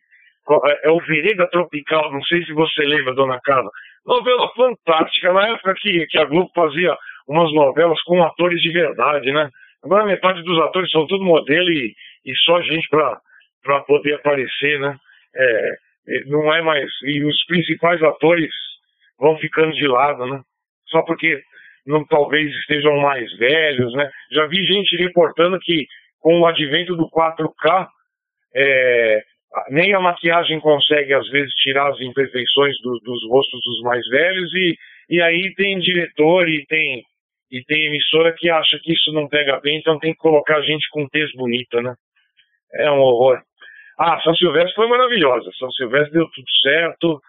é, é o Vereda Tropical, não sei se você lembra, Dona Carla. Novela fantástica, na época que, que a Globo fazia umas novelas com atores de verdade, né? Agora metade dos atores são tudo modelo e, e só gente para poder aparecer, né? É, não é mais. E os principais atores vão ficando de lado, né? Só porque não, talvez estejam mais velhos, né? Já vi gente reportando que com o advento do 4K, é, nem a maquiagem consegue às vezes tirar as imperfeições do, dos rostos dos mais velhos e, e aí tem diretor e tem e tem emissora que acha que isso não pega bem, então tem que colocar gente com tez bonita, né? É um horror. Ah, São Silvestre foi maravilhosa. São Silvestre deu tudo certo.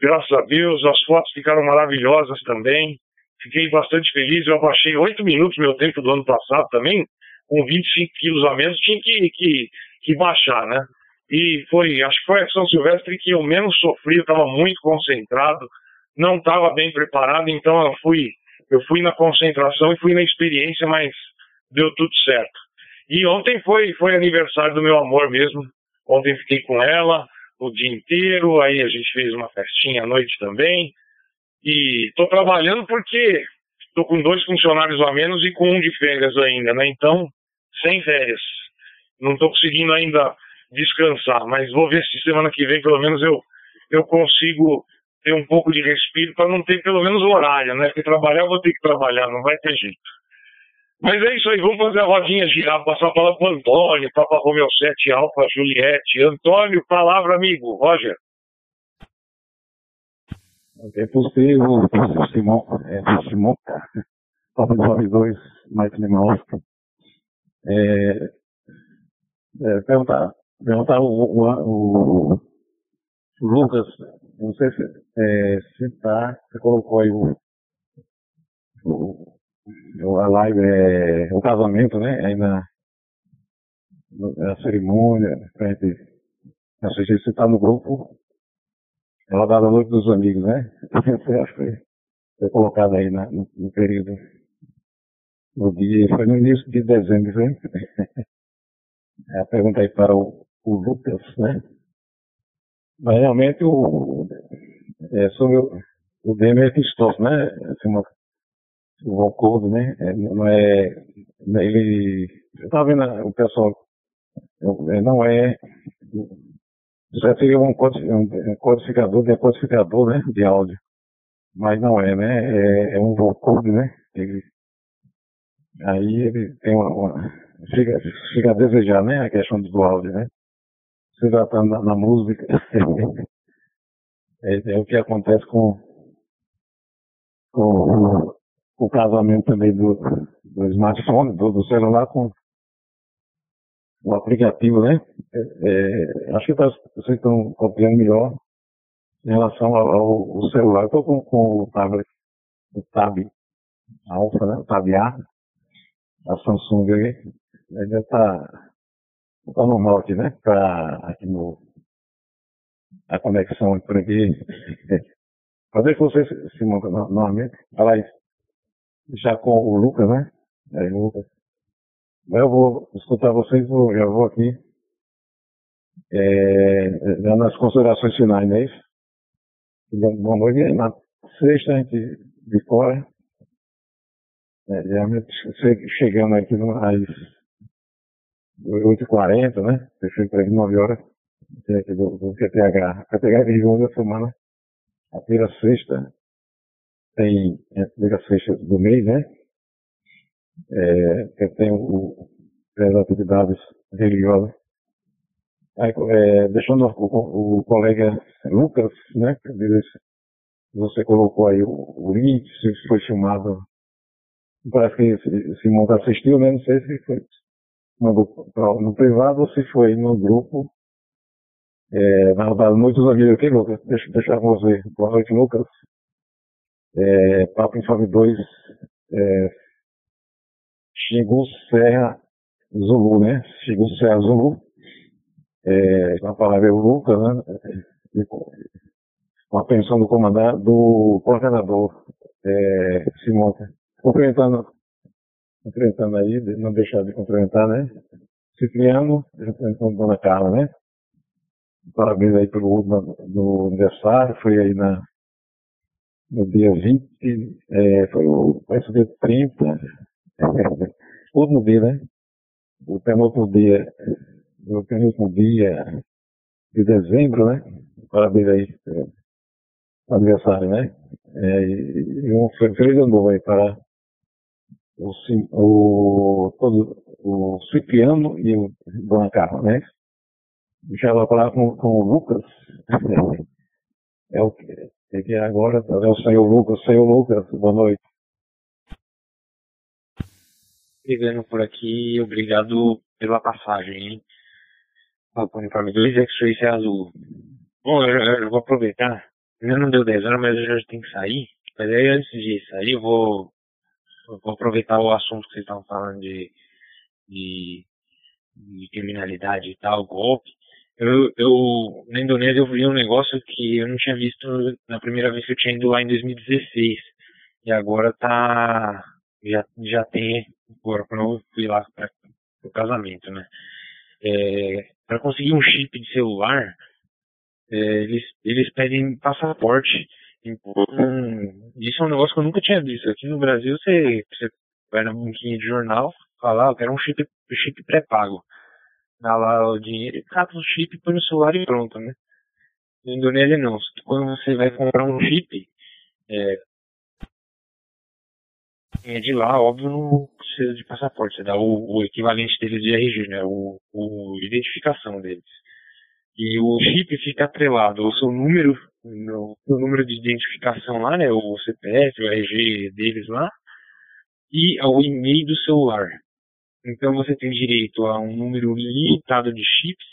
Graças a Deus, as fotos ficaram maravilhosas também. Fiquei bastante feliz. Eu abaixei oito minutos meu tempo do ano passado também. Com 25 quilos a menos, tinha que, que, que baixar, né? E foi, acho que foi a São Silvestre que eu menos sofri. Eu estava muito concentrado, não estava bem preparado, então eu fui, eu fui na concentração e fui na experiência, mas deu tudo certo. E ontem foi, foi aniversário do meu amor mesmo. Ontem fiquei com ela o dia inteiro, aí a gente fez uma festinha à noite também. E estou trabalhando porque estou com dois funcionários a menos e com um de férias ainda, né? Então, sem férias. Não estou conseguindo ainda descansar, mas vou ver se semana que vem pelo menos eu, eu consigo ter um pouco de respiro para não ter pelo menos horário, né? Porque trabalhar eu vou ter que trabalhar, não vai ter jeito. Mas é isso aí, vamos fazer a rodinha girar, passar a palavra para Antônio, Papa Romeu 7, Alfa, Juliette. Antônio, palavra, amigo. Roger. É possível, Simão, é, Simão, Papa 92, Mike Lima Oscar. É, é, perguntar, perguntar o, o, o, Lucas, não sei se, é, se tá, você colocou aí o, o a live é o casamento, né? Ainda a cerimônia, pra gente. Sei se está no grupo. Ela dá da noite dos amigos, né? Você acha que foi colocado aí na, no, no, período. No dia, foi no início de dezembro, né? É a pergunta aí para o, o Lucas, né? Mas realmente o, é, sobre o, o Demer Christos, né? Assim, uma, o acordo, né? É, não é. Ele. Eu estava vendo o pessoal. É, não é. Já seria um, codificador, decodificador, né? De áudio. Mas não é, né? É, é um vocode, né? Ele, aí ele tem uma. uma fica, fica a desejar, né? A questão do áudio, né? se tratando na, na música. é, é, o que acontece com, com o, casamento também do, do smartphone, do, do celular com o aplicativo, né? É, é, acho que tá, vocês estão copiando melhor em relação ao, ao celular. Estou com, com o tablet, o Tab Alpha, né? O Tab A, a Samsung aí. Ainda está tá normal aqui, né? Para aqui no a conexão por aqui. Fazer que você se monta normalmente. Falar isso já com o Lucas, né? Aí, Lucas. Eu vou escutar vocês, vou, já vou aqui. É, já nas considerações finais, não é isso? Boa noite. Na sexta a gente de fora. É, chegando aqui às 8h40, né? Fechei para as 9 horas. Aqui do, do QTH. QTH de segunda semana. A primeira sexta tem a primeira sexta do mês, né? É, que tem o, as atividades religiosas. Aí, é, deixando o, o, colega Lucas, né? Você colocou aí o, o link, se foi filmado. Parece que Simão assistiu, né? Não sei se foi mandou no privado ou se foi no grupo. É, na verdade, muitos amigos aqui, Lucas. Deixa, deixa você. Boa noite, Lucas. É, Papo Informe 2, é, Xingu Serra Zulu, né? Xingu Serra Zulu. É, a palavra é o Lucas, né? Com a pensão do comandante, do coordenador, é, Simonca. Cumprimentando, cumprimentando aí, não deixar de cumprimentar, né? Cipriano, com Dona Carla, né? Parabéns aí pelo do aniversário, foi aí na, no dia 20, é, foi o, parece o dia 30, é, último dia, né? O penúltimo dia, o penúltimo dia de dezembro, né? Parabéns aí, é, aniversário, né? É, e um feliz ano novo aí para o, o, todo, o Cipriano e o Dona Carla, né? Vou falar com, com o Lucas. É o que é que agora é o senhor Lucas, senhor Lucas, boa noite. Chegando por aqui, obrigado pela passagem, hein? Papo Uniforme 2, X-Ray é azul. Bom, eu, eu, vou aproveitar. Ainda não deu 10 horas, mas eu já tenho que sair. Mas aí antes de sair, eu vou, eu vou aproveitar o assunto que vocês estavam falando de, de, de criminalidade e tal, golpe. Eu, eu, na Indonésia eu vi um negócio que eu não tinha visto na primeira vez que eu tinha ido lá em 2016. E agora tá. Já, já tem. Agora, quando eu fui lá para o casamento, né? É, para conseguir um chip de celular, é, eles, eles pedem passaporte. Então, isso é um negócio que eu nunca tinha visto. Aqui no Brasil, você, você vai na banquinha de jornal, fala, ah, eu quero um chip, chip pré-pago dá lá o dinheiro e cata o chip, põe no celular e pronto, né? Na Indonésia não. Quando você vai comprar um chip, é, é de lá, óbvio, não precisa de passaporte. Você dá o, o equivalente deles de RG, né? O, o identificação deles. E o chip fica atrelado ao seu número, no, no número de identificação lá, né? O CPF, o RG deles lá, e ao e-mail do celular. Então você tem direito a um número limitado de chips.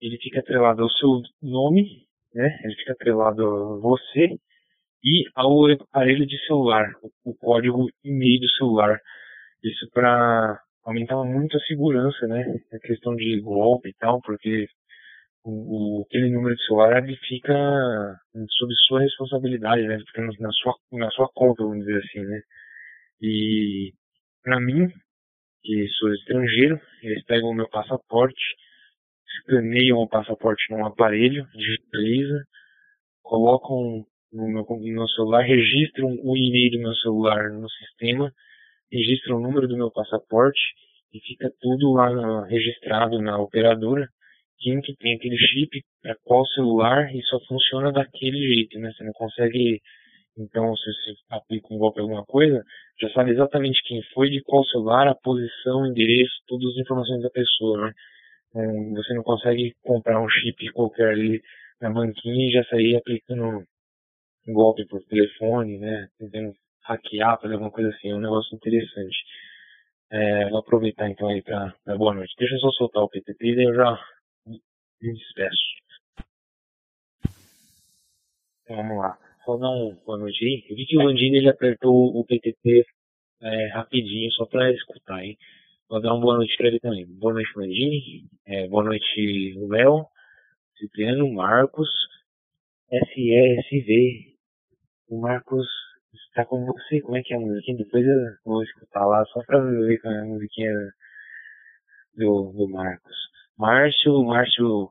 Ele fica atrelado ao seu nome, né? Ele fica atrelado a você e ao aparelho de celular, o código e-mail do celular. Isso para aumentar muito a segurança, né? A questão de golpe e tal, porque o, aquele número de celular ele fica sob sua responsabilidade, né? Fica na sua, na sua conta, vamos dizer assim, né? E para mim, que sou estrangeiro, eles pegam o meu passaporte, escaneiam o passaporte num aparelho, digitaliza, colocam no meu, no meu celular, registram o e-mail do meu celular no sistema, registram o número do meu passaporte e fica tudo lá registrado na operadora. Que tem aquele chip, para qual celular e só funciona daquele jeito, né? Você não consegue então, se você aplica um golpe alguma coisa, já sabe exatamente quem foi, de qual celular, a posição, endereço, todas as informações da pessoa, né? Um, você não consegue comprar um chip qualquer ali na banquinha e já sair aplicando um golpe por telefone, né? Tentando hackear, fazer alguma coisa assim. É um negócio interessante. É, vou aproveitar então aí para boa noite. Deixa eu só soltar o PTP e eu já Então, vamos lá. Boa noite aí. Eu vi que o Landini ele apertou o PTP é, rapidinho só para escutar, hein? Vou dar uma boa noite para ele também. Boa noite, Landini. É, boa noite, Léo, Cipriano, Marcos, SESV. O Marcos está com você. Como é que é a musiquinha? Depois eu vou escutar lá só para ver como é a musiquinha do, do Marcos. Márcio, Márcio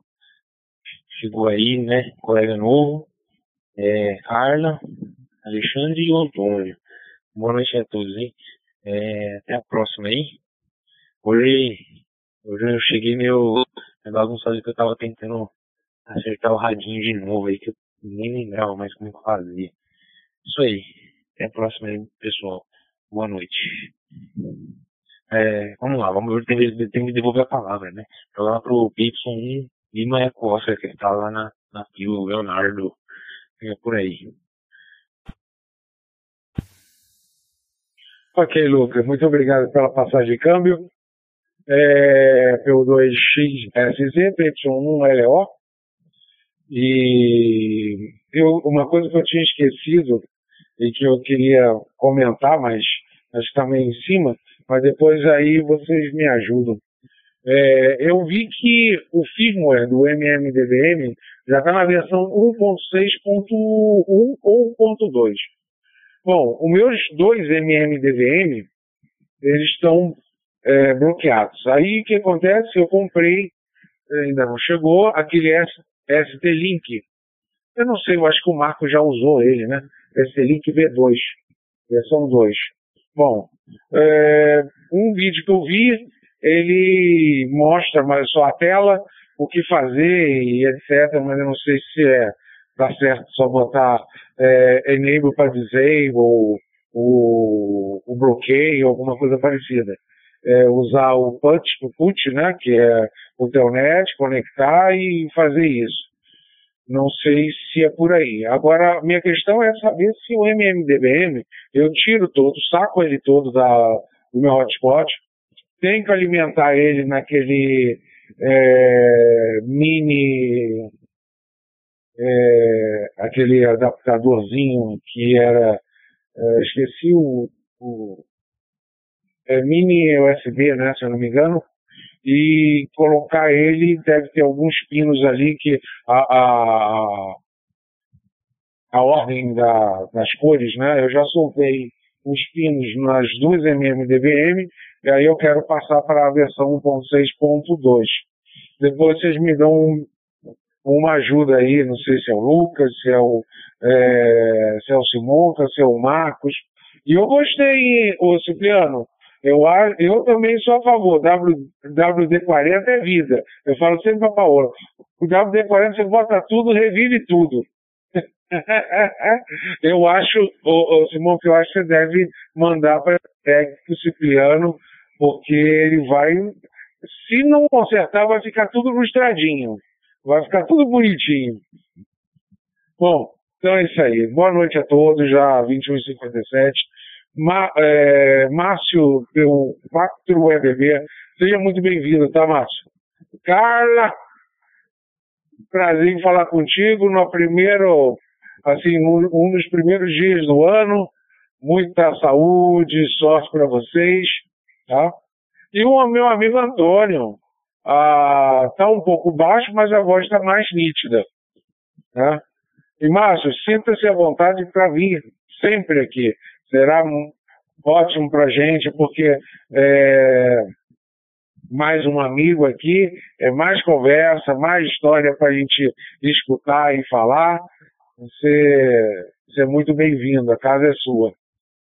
chegou aí, né? Colega novo. É, Carla, Alexandre e o Antônio. Boa noite a todos, hein? É, até a próxima aí. Hoje, hoje eu cheguei meio, bagunçado que eu tava tentando acertar o radinho de novo aí, que eu nem lembrava mais como fazia. Isso aí. Até a próxima aí, pessoal. Boa noite. É, vamos lá, vamos tem, tem que devolver a palavra, né? Jogar pro PY1 e não é Costa, que tá lá na, na o Leonardo. É por aí. Ok, Lucas, muito obrigado pela passagem de câmbio. É, P2XSZ, PY1LO. E eu, uma coisa que eu tinha esquecido e que eu queria comentar, mas acho que está meio em cima, mas depois aí vocês me ajudam. É, eu vi que o firmware do MMDBM já está na versão 1.6.1 ou 1.2. Bom, os meus dois MMDVM, eles estão é, bloqueados. Aí o que acontece? Eu comprei, ainda não chegou, aquele ST-Link. Eu não sei, eu acho que o Marco já usou ele, né? ST-Link V2, versão 2. Bom, é, um vídeo que eu vi, ele mostra mas só a tela, o que fazer e etc, mas eu não sei se é dá certo só botar é, enable para disable, ou o, o bloqueio, alguma coisa parecida. É, usar o put, o put, né, que é o telnet, conectar e fazer isso. Não sei se é por aí. Agora, minha questão é saber se o MMDBM, eu tiro todo, saco ele todo da, do meu hotspot, tenho que alimentar ele naquele é, mini é, aquele adaptadorzinho que era, é, esqueci o, o é, mini USB, né, se eu não me engano, e colocar ele, deve ter alguns pinos ali que a, a, a ordem da, das cores, né, eu já soltei os pinos nas duas MMDBM, e aí eu quero passar para a versão 1.6.2. Depois vocês me dão uma ajuda aí, não sei se é o Lucas, se é o, é, se é o Simonca, se é o Marcos. E eu gostei, o Cipriano. Eu, eu também sou a favor. W, WD-40 é vida. Eu falo sempre a Paola. O WD-40 você bota tudo, revive tudo. eu acho, o, o Simão, que eu acho que você deve mandar para o Cipriano, porque ele vai. Se não consertar, vai ficar tudo lustradinho. Vai ficar tudo bonitinho. Bom, então é isso aí. Boa noite a todos, já 21h57. Ma, é, Márcio, pelo 4 EBB, seja muito bem-vindo, tá, Márcio? Carla, prazer em falar contigo no primeiro, assim, um, um dos primeiros dias do ano. Muita saúde, sorte para vocês, tá? E o meu amigo Antônio, ah, um pouco baixo, mas a voz está mais nítida. Né? E Márcio, sinta-se à vontade para vir sempre aqui. Será ótimo para a gente, porque é, mais um amigo aqui, é mais conversa, mais história para a gente escutar e falar. Você, você é muito bem-vindo, a casa é sua.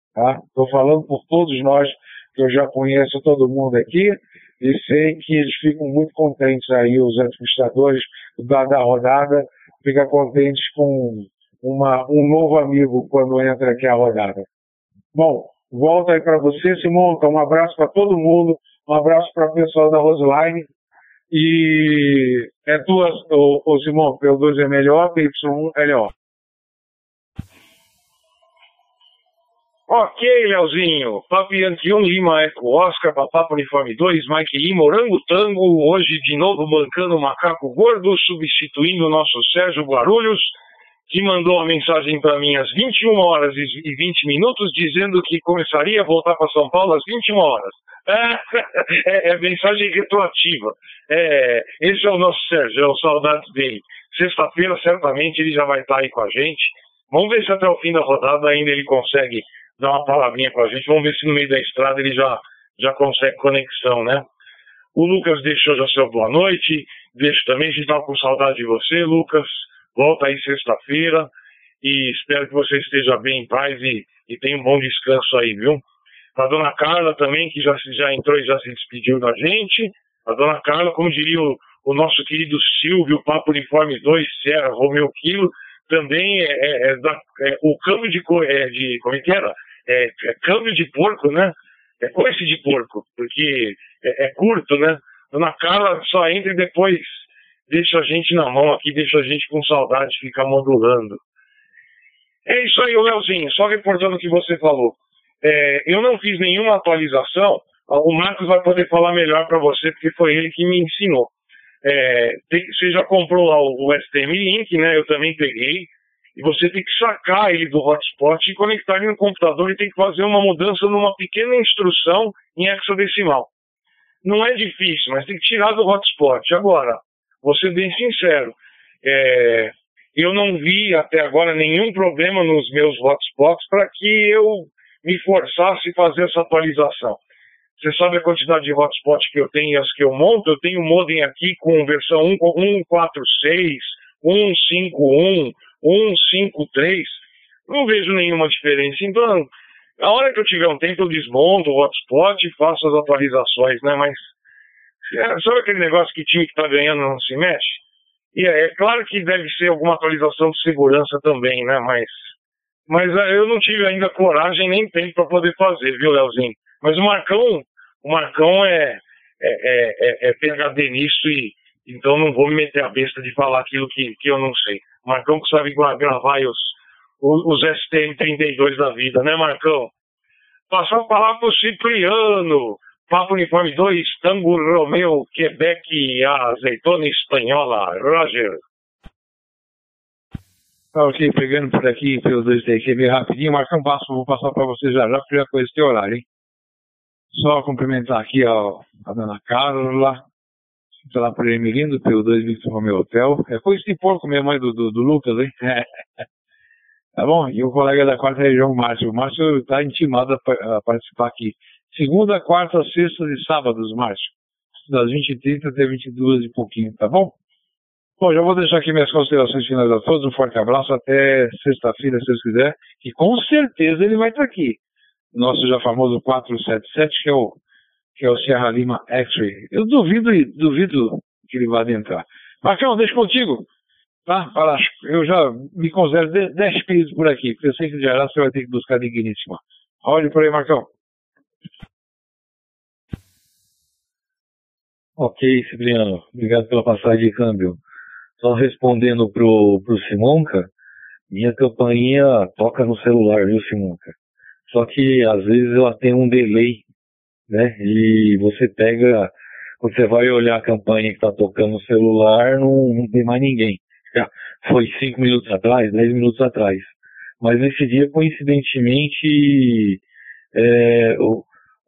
Estou tá? falando por todos nós, que eu já conheço todo mundo aqui, e sei que eles ficam muito contentes aí, os administradores da, da rodada ficam contentes com uma, um novo amigo quando entra aqui a rodada. Bom, volta aí para você, Simão, um abraço para todo mundo, um abraço para o pessoal da Roseline E é duas, o, o Simão, P2 é melhor, PY1 é melhor. Ok, Leozinho. 1, Lima Eco Oscar, Papapo Uniforme 2, Mike Lima, Orango Tango, hoje de novo bancando o Macaco Gordo, substituindo o nosso Sérgio Guarulhos, que mandou uma mensagem para mim às 21 horas e 20 minutos, dizendo que começaria a voltar para São Paulo às 21 horas. É, é, é mensagem retroativa. É, esse é o nosso Sérgio, é o saudades dele. Sexta-feira, certamente, ele já vai estar aí com a gente. Vamos ver se até o fim da rodada ainda ele consegue dar uma palavrinha com a gente. Vamos ver se no meio da estrada ele já, já consegue conexão, né? O Lucas deixou já seu boa noite. Deixo também, a gente estava com saudade de você, Lucas. Volta aí sexta-feira e espero que você esteja bem em paz e, e tenha um bom descanso aí, viu? A dona Carla também, que já, já entrou e já se despediu da gente. A dona Carla, como diria o, o nosso querido Silvio, Papo Uniforme 2, Serra Romeu Quilo, também é, é, é, da, é o câmbio de, é, de. Como é que era? é, é câmbio de porco, né? É coice de porco, porque é, é, curto, né? Dona Carla só entra depois deixa a gente na mão aqui, deixa a gente com saudade, fica modulando. É isso aí, Leozinho, só reportando o que você falou. É, eu não fiz nenhuma atualização, o Marcos vai poder falar melhor para você, porque foi ele que me ensinou. É, tem, você já comprou lá o, o STM Link, né? Eu também peguei e você tem que sacar ele do hotspot e conectar ele no computador e tem que fazer uma mudança numa pequena instrução em hexadecimal. Não é difícil, mas tem que tirar do hotspot. Agora, vou ser bem sincero, é, eu não vi até agora nenhum problema nos meus hotspots para que eu me forçasse a fazer essa atualização. Você sabe a quantidade de hotspots que eu tenho e as que eu monto? Eu tenho modem aqui com versão 1.46, 1.5.1, 153, não vejo nenhuma diferença. Então, a hora que eu tiver um tempo, eu desmonto o hotspot e faço as atualizações, né? Mas, é, sabe aquele negócio que time que tá ganhando não se mexe? E é, é, claro que deve ser alguma atualização de segurança também, né? Mas, mas é, eu não tive ainda coragem nem tempo para poder fazer, viu, Leozinho? Mas o Marcão, o Marcão é, é, é, é PHD nisso e então não vou me meter a besta de falar aquilo que, que eu não sei. Marcão que sabe gravar os, os, STM32 da vida, né, Marcão? Passar a palavra pro Cipriano. Papo Uniforme 2, Tango Romeu, Quebec, azeitona espanhola. Roger. Tá ok, pegando por aqui pelos dois aqui meio rapidinho. Marcão, passo, vou passar para você já já, porque já conheço teu horário, hein? Só cumprimentar aqui a dona Carla, Tá lá por Emilindo, pelo 2 Victor Romeo Hotel. É coisa de porco mesmo, mãe do, do, do Lucas, hein? tá bom? E o colega da quarta região, Márcio. O Márcio está intimado a, a, participar aqui. Segunda, quarta, sexta e sábados, Márcio. Das 20h30 até 22 e pouquinho, tá bom? Bom, já vou deixar aqui minhas considerações finais a todos. Um forte abraço. Até sexta-feira, se Deus quiser. E com certeza ele vai estar aqui. Nosso já famoso 477, que é o que é o Serra Lima X-Ray. Eu duvido, duvido que ele vá adentrar. Marcão, deixa contigo. Tá? Eu já me considero 10 espíritos por aqui, porque eu sei que já você vai ter que buscar digníssima. Olhe por aí, Marcão. Ok, Cipriano. Obrigado pela passagem de câmbio. Só respondendo pro, pro Simonca, minha campainha toca no celular, viu, Simonca? Só que às vezes ela tem um delay né? E você pega, quando você vai olhar a campanha que está tocando no celular, não, não tem mais ninguém. Já foi cinco minutos atrás, dez minutos atrás. Mas nesse dia, coincidentemente, é,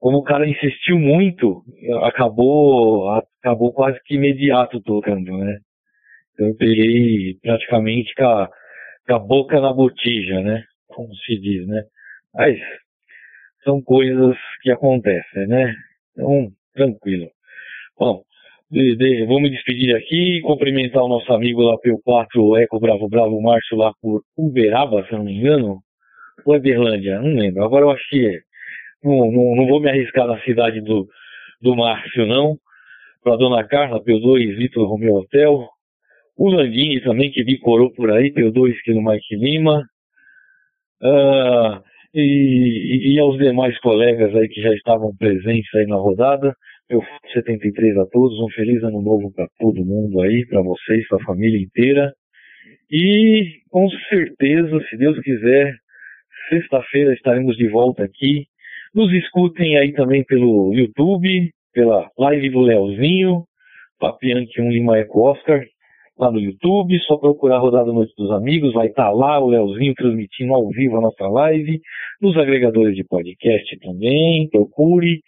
como o cara insistiu muito, acabou, acabou quase que imediato tocando, né? Então eu peguei praticamente com a, com a boca na botija, né? Como se diz, né? Mas são coisas que acontecem, né? Então, tranquilo. Bom, de, de, vou me despedir aqui, cumprimentar o nosso amigo lá pelo 4 Eco Bravo Bravo Márcio lá por Uberaba, se não me engano, ou é Berlândia, não lembro. Agora eu acho que é. Não, não, não vou me arriscar na cidade do, do Márcio, não. Para Dona Carla, pelo 2 Vitor Romeu Hotel. O Landini também, que decorou por aí, pelo 2 que no Mike Lima. Uh, e, e, aos demais colegas aí que já estavam presentes aí na rodada, Meu 73 a todos, um feliz ano novo para todo mundo aí, para vocês, para a família inteira. E com certeza, se Deus quiser, sexta-feira estaremos de volta aqui. Nos escutem aí também pelo YouTube, pela live do Leozinho, Papiante 1 Lima Eco Oscar, lá no YouTube, só procurar Rodada Noite dos Amigos, vai estar tá lá o Leozinho transmitindo ao vivo a nossa live, nos agregadores de podcast também, procure,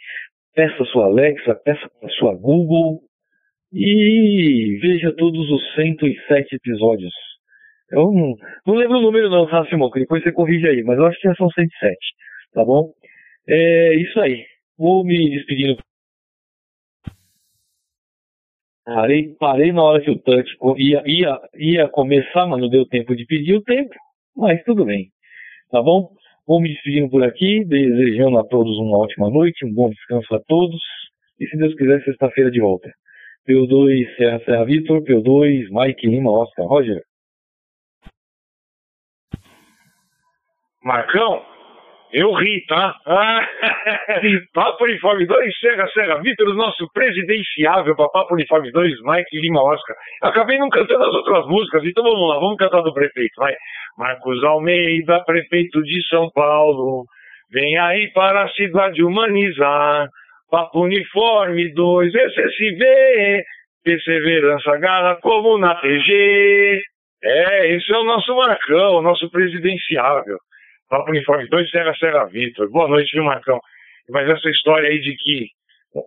peça sua Alexa, peça sua Google e veja todos os 107 episódios. Eu não, não lembro o número não, Simão? Depois você corrige aí, mas eu acho que são 107, tá bom? É isso aí. Vou me despedindo Parei, parei na hora que o touch ia, ia, ia começar, mas não deu tempo de pedir o tempo, mas tudo bem. Tá bom? Vou me despedindo por aqui, desejando a todos uma ótima noite, um bom descanso a todos. E se Deus quiser, sexta-feira de volta. P2 Serra Serra Vitor, P2 Mike Lima Oscar Roger. Marcão, eu ri, tá? Ah, Papo Uniforme 2, Serra Serra Vitor, o nosso presidenciável para Papo Uniforme 2, Mike Lima Oscar. Eu acabei não cantando as outras músicas, então vamos lá, vamos cantar do prefeito, vai. Marcos Almeida, prefeito de São Paulo, vem aí para a cidade humanizar. Papo Uniforme 2, SSV, perseverança, garra como na TG. É, esse é o nosso Marcão, o nosso presidenciável. Papo Uniforme 2, Serra Serra Vitor. Boa noite, viu, Marcão? Mas essa história aí de que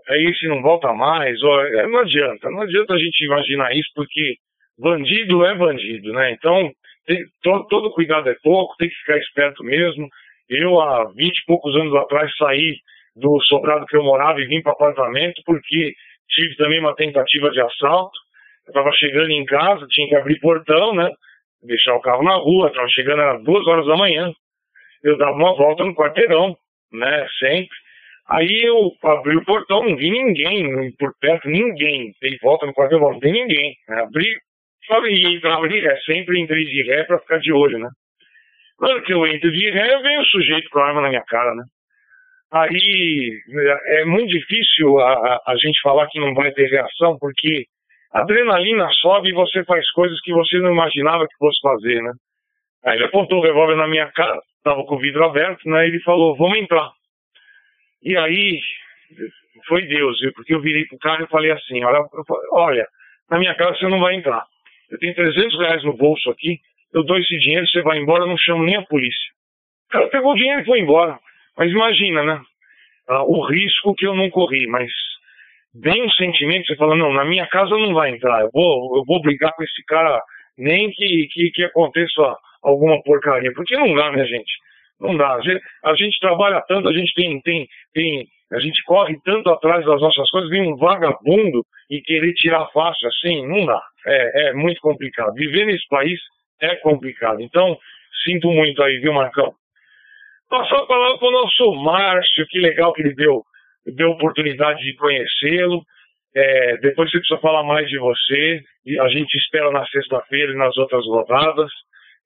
aí se não volta mais, ó, é, não adianta, não adianta a gente imaginar isso, porque bandido é bandido, né? Então, tem, todo, todo cuidado é pouco, tem que ficar esperto mesmo. Eu, há 20 e poucos anos atrás, saí do sobrado que eu morava e vim para apartamento, porque tive também uma tentativa de assalto. Eu estava chegando em casa, tinha que abrir portão, né? Deixar o carro na rua, estava chegando às duas horas da manhã eu dava uma volta no quarteirão, né, sempre. Aí eu abri o portão, não vi ninguém por perto, ninguém. Dei volta no quarteirão, não vi ninguém. Abri, sabe, e entrava de ré, sempre entrei de ré pra ficar de olho, né. Quando que eu entro de ré, vem o sujeito com a arma na minha cara, né. Aí é muito difícil a, a, a gente falar que não vai ter reação, porque a adrenalina sobe e você faz coisas que você não imaginava que fosse fazer, né. Aí ele apontou o revólver na minha cara, estava com o vidro aberto, né? Ele falou, vamos entrar. E aí, foi Deus, viu? Porque eu virei pro cara e falei assim, olha, olha, na minha casa você não vai entrar. Eu tenho 300 reais no bolso aqui, eu dou esse dinheiro, você vai embora, eu não chamo nem a polícia. O cara pegou o dinheiro e foi embora. Mas imagina, né? Ah, o risco que eu não corri, mas bem um sentimento, você fala, não, na minha casa não vai entrar, eu vou, eu vou brigar com esse cara, nem que, que, que aconteça alguma porcaria. Porque não dá, né, gente? Não dá. A gente, a gente trabalha tanto, a gente tem, tem, tem, a gente corre tanto atrás das nossas coisas, vem um vagabundo e querer tirar fácil assim, não dá. É, é muito complicado. Viver nesse país é complicado. Então, sinto muito aí, viu, Marcão? Passar a palavra para o nosso Márcio, que legal que ele deu, deu oportunidade de conhecê-lo. É, depois você precisa falar mais de você. A gente espera na sexta-feira e nas outras rodadas.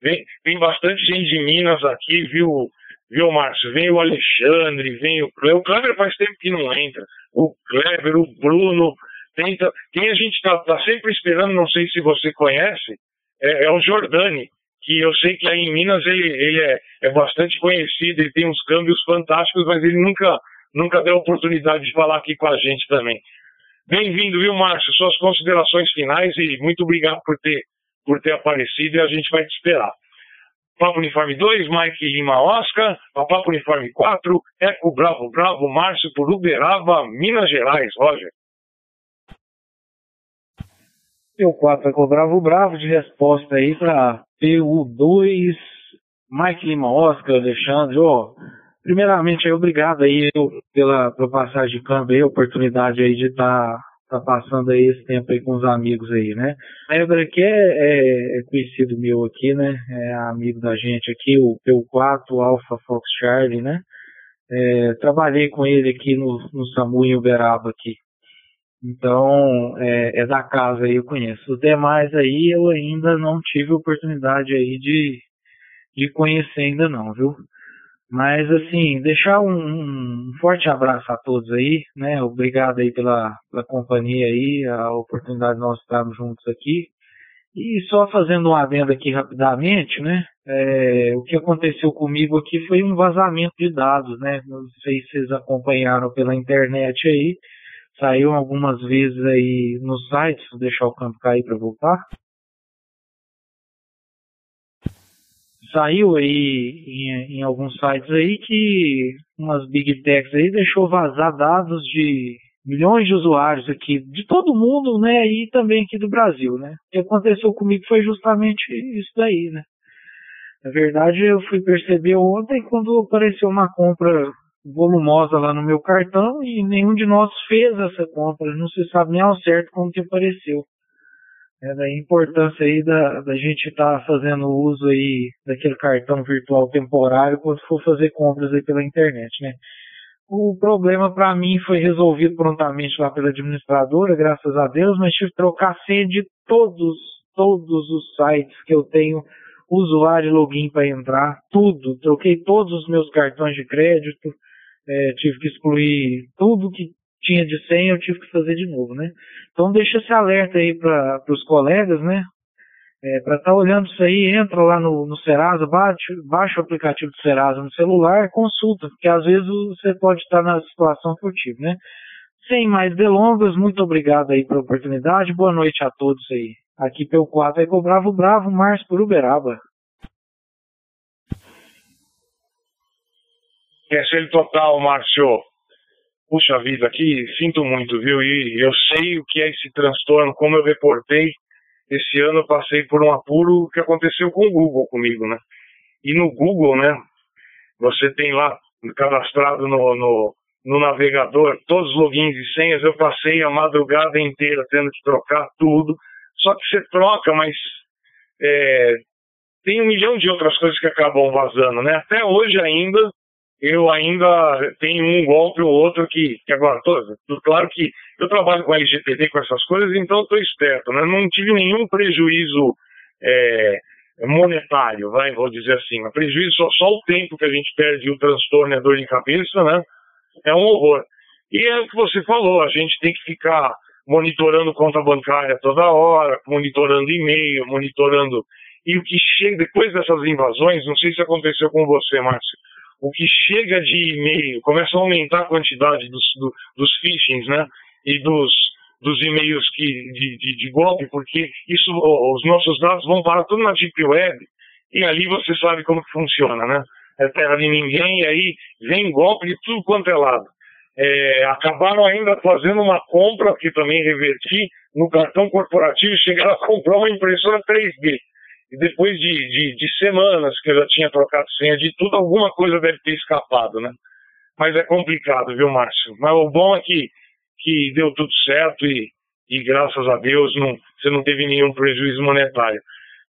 Vem, vem bastante gente de Minas aqui, viu, viu, Márcio? Vem o Alexandre, vem o Kleber. O Kleber faz tempo que não entra. O Kleber, o Bruno. Tenta, quem a gente está tá sempre esperando, não sei se você conhece, é, é, o Jordani, que eu sei que aí em Minas ele, ele é, é bastante conhecido, ele tem uns câmbios fantásticos, mas ele nunca, nunca deu oportunidade de falar aqui com a gente também. Bem-vindo, viu, Márcio? Suas considerações finais e muito obrigado por ter por ter aparecido e a gente vai te esperar. Papo Uniforme 2, Mike Lima Oscar, Papo Uniforme 4, Eco Bravo Bravo, Márcio por Uberaba, Minas Gerais, Roger. P4 Eco Bravo Bravo, de resposta aí para PU2, Mike Lima Oscar, Alexandre, ó, primeiramente aí, obrigado aí pela, pela passagem de câmbio aí, oportunidade aí de estar tá tá passando aí esse tempo aí com os amigos aí, né? A Ebra aqui é, é, conhecido meu aqui, né? É amigo da gente aqui, o P4 Alpha Fox Charlie, né? É, trabalhei com ele aqui no, no SAMU em Uberaba aqui. Então, é, é, da casa aí, eu conheço. Os demais aí eu ainda não tive oportunidade aí de, de conhecer ainda não, viu? Mas assim, deixar um, um, forte abraço a todos aí, né? Obrigado aí pela, pela companhia aí, a oportunidade de nós estarmos juntos aqui. E só fazendo um adendo aqui rapidamente, né? É, o que aconteceu comigo aqui foi um vazamento de dados, né? Não sei se vocês acompanharam pela internet aí. Saiu algumas vezes aí nos sites, vou deixar o campo cair para voltar. Saiu aí em, em, alguns sites aí que umas big techs aí deixou vazar dados de milhões de usuários aqui de todo mundo, né, e também aqui do Brasil, né. O que aconteceu comigo foi justamente isso daí, né. Na verdade, eu fui perceber ontem quando apareceu uma compra volumosa lá no meu cartão e nenhum de nós fez essa compra, não se sabe nem ao certo como que apareceu é, da importância aí da, da gente estar tá fazendo uso aí daquele cartão virtual temporário quando for fazer compras aí pela internet, né? O problema para mim foi resolvido prontamente lá pela administradora, graças a Deus, mas tive que trocar senha de todos, todos os sites que eu tenho usuário e login para entrar, tudo. Troquei todos os meus cartões de crédito, é, tive que excluir tudo que tinha de senha, eu tive que fazer de novo, né? Então deixa esse alerta aí para os colegas, né? É, para estar tá olhando isso aí, entra lá no, no Serasa, bate, baixa o aplicativo do Serasa no celular, consulta, porque às vezes você pode estar na situação furtiva, né? Sem mais delongas, muito obrigado aí pela oportunidade, boa noite a todos aí. Aqui pelo 4 é com o Bravo Bravo, Márcio por Uberaba. É total, Márcio puxa vida, aqui sinto muito, viu? E eu sei o que é esse transtorno, como eu reportei. Esse ano eu passei por um apuro que aconteceu com o Google comigo, né? E no Google, né? Você tem lá cadastrado no, no, no navegador todos os logins e senhas. Eu passei a madrugada inteira tendo que trocar tudo. Só que você troca, mas é, tem um milhão de outras coisas que acabam vazando, né? Até hoje ainda eu ainda tenho um golpe ou outro que, que agora, tô, claro que eu trabalho com LGPD, com essas coisas, então estou esperto, né? Não tive nenhum prejuízo é, monetário, vai, vou dizer assim, mas prejuízo só, só o tempo que a gente perde o transtorno e a dor de cabeça, né? É um horror. E é o que você falou, a gente tem que ficar monitorando conta bancária toda hora, monitorando e-mail, monitorando. E o que chega depois dessas invasões, não sei se aconteceu com você, Márcio, o que chega de e-mail começa a aumentar a quantidade dos, do, dos phishings, né? E dos, dos e-mails que, de, de, de, golpe, porque isso, os nossos dados vão para tudo na Deep Web e ali você sabe como que funciona, né? É terra de ninguém e aí vem golpe de tudo quanto é lado. É, acabaram ainda fazendo uma compra que também reverti no cartão corporativo chegaram a comprar uma impressora 3D. E depois de, de, de, semanas que eu já tinha trocado senha de tudo, alguma coisa deve ter escapado, né? Mas é complicado, viu, Márcio? Mas o bom é que, que deu tudo certo e, e graças a Deus não, você não teve nenhum prejuízo monetário.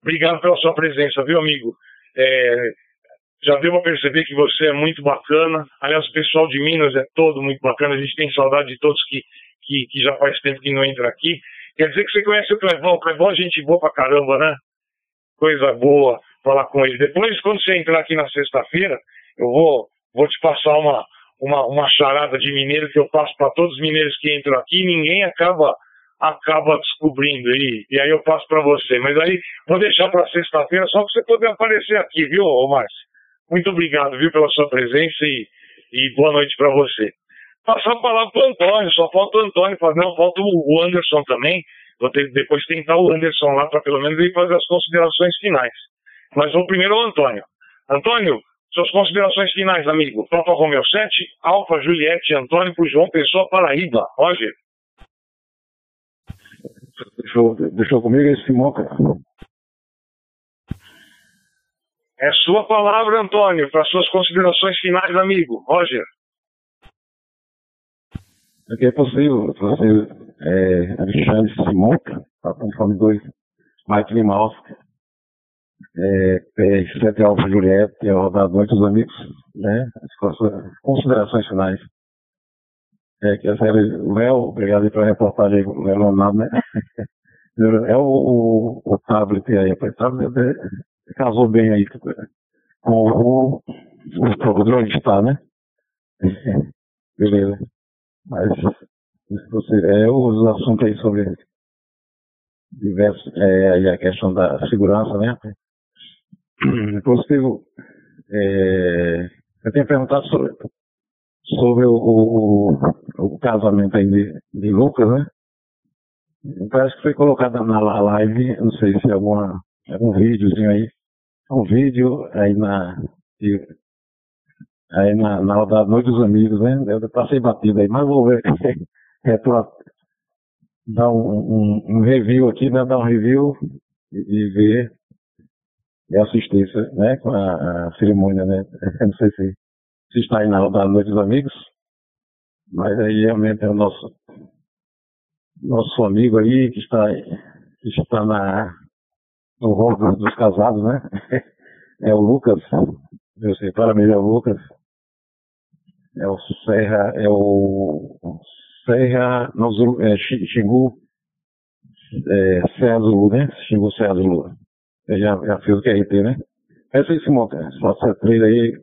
Obrigado pela sua presença, viu, amigo? É, já deu para perceber que você é muito bacana. Aliás, o pessoal de Minas é todo muito bacana. A gente tem saudade de todos que, que, que já faz tempo que não entra aqui. Quer dizer que você conhece o Clevão. O Clevão é gente boa pra caramba, né? Coisa boa falar com ele. Depois, quando você entrar aqui na sexta-feira, eu vou, vou te passar uma, uma, uma charada de mineiro que eu passo para todos os mineiros que entram aqui ninguém acaba acaba descobrindo e, e aí eu passo para você. Mas aí vou deixar para sexta-feira só para você poder aparecer aqui, viu, Márcio? Muito obrigado, viu, pela sua presença e, e boa noite para você. Passar a palavra para Antônio, só falta o Antônio, não, falta o Anderson também. Vou ter, depois tentar o Anderson lá para pelo menos ele fazer as considerações finais. Mas vou primeiro ao Antônio. Antônio, suas considerações finais, amigo. Papa Romeo 7, Alfa Juliette Antônio por João Pessoa Paraíba. Roger. Deixou, deixou comigo esse Simoca. É sua palavra, Antônio, para suas considerações finais, amigo. Roger. Aqui é possível, possível é, Alexandre Simonca, tá com fome 2, Mike Limowski, é, P7 Alfa Juliette, é rodado noite dos amigos, né? As considerações finais. É, que essa o Léo, obrigado pela reportagem aí, o Léo Leonardo, né? É o, o, o tablet aí, o tablet é, casou bem aí com o, o drone está, né? Beleza. Mas você, é, os assuntos aí sobre diversos, é, a questão da segurança, né? Positivo, é, eu tenho perguntado sobre, sobre o, o, o casamento aí de, de Lucas, né? Parece que foi colocado na live, não sei se é alguma, algum videozinho aí, um vídeo aí na, aí na, na rodada Noite dos Amigos, né? Eu passei batido aí, mas vou ver, é pra dar um, um, um, review aqui, né? Dar um review e, e ver e assistir, né? Com a, a cerimônia, né? Não sei se, se está aí na rodada Noite dos Amigos, mas aí realmente é o nosso nosso amigo aí que está, que está na, no rol dos casados, né? É o Lucas. Eu sei, parabéns ao Lucas. É o Serra, é o Serra, não, é Xingu, é, Serra Zulu, né? Xingu Serra Zulu. Eu já, já fiz o QRT, né? É isso aí, Simão, só essa trilha aí,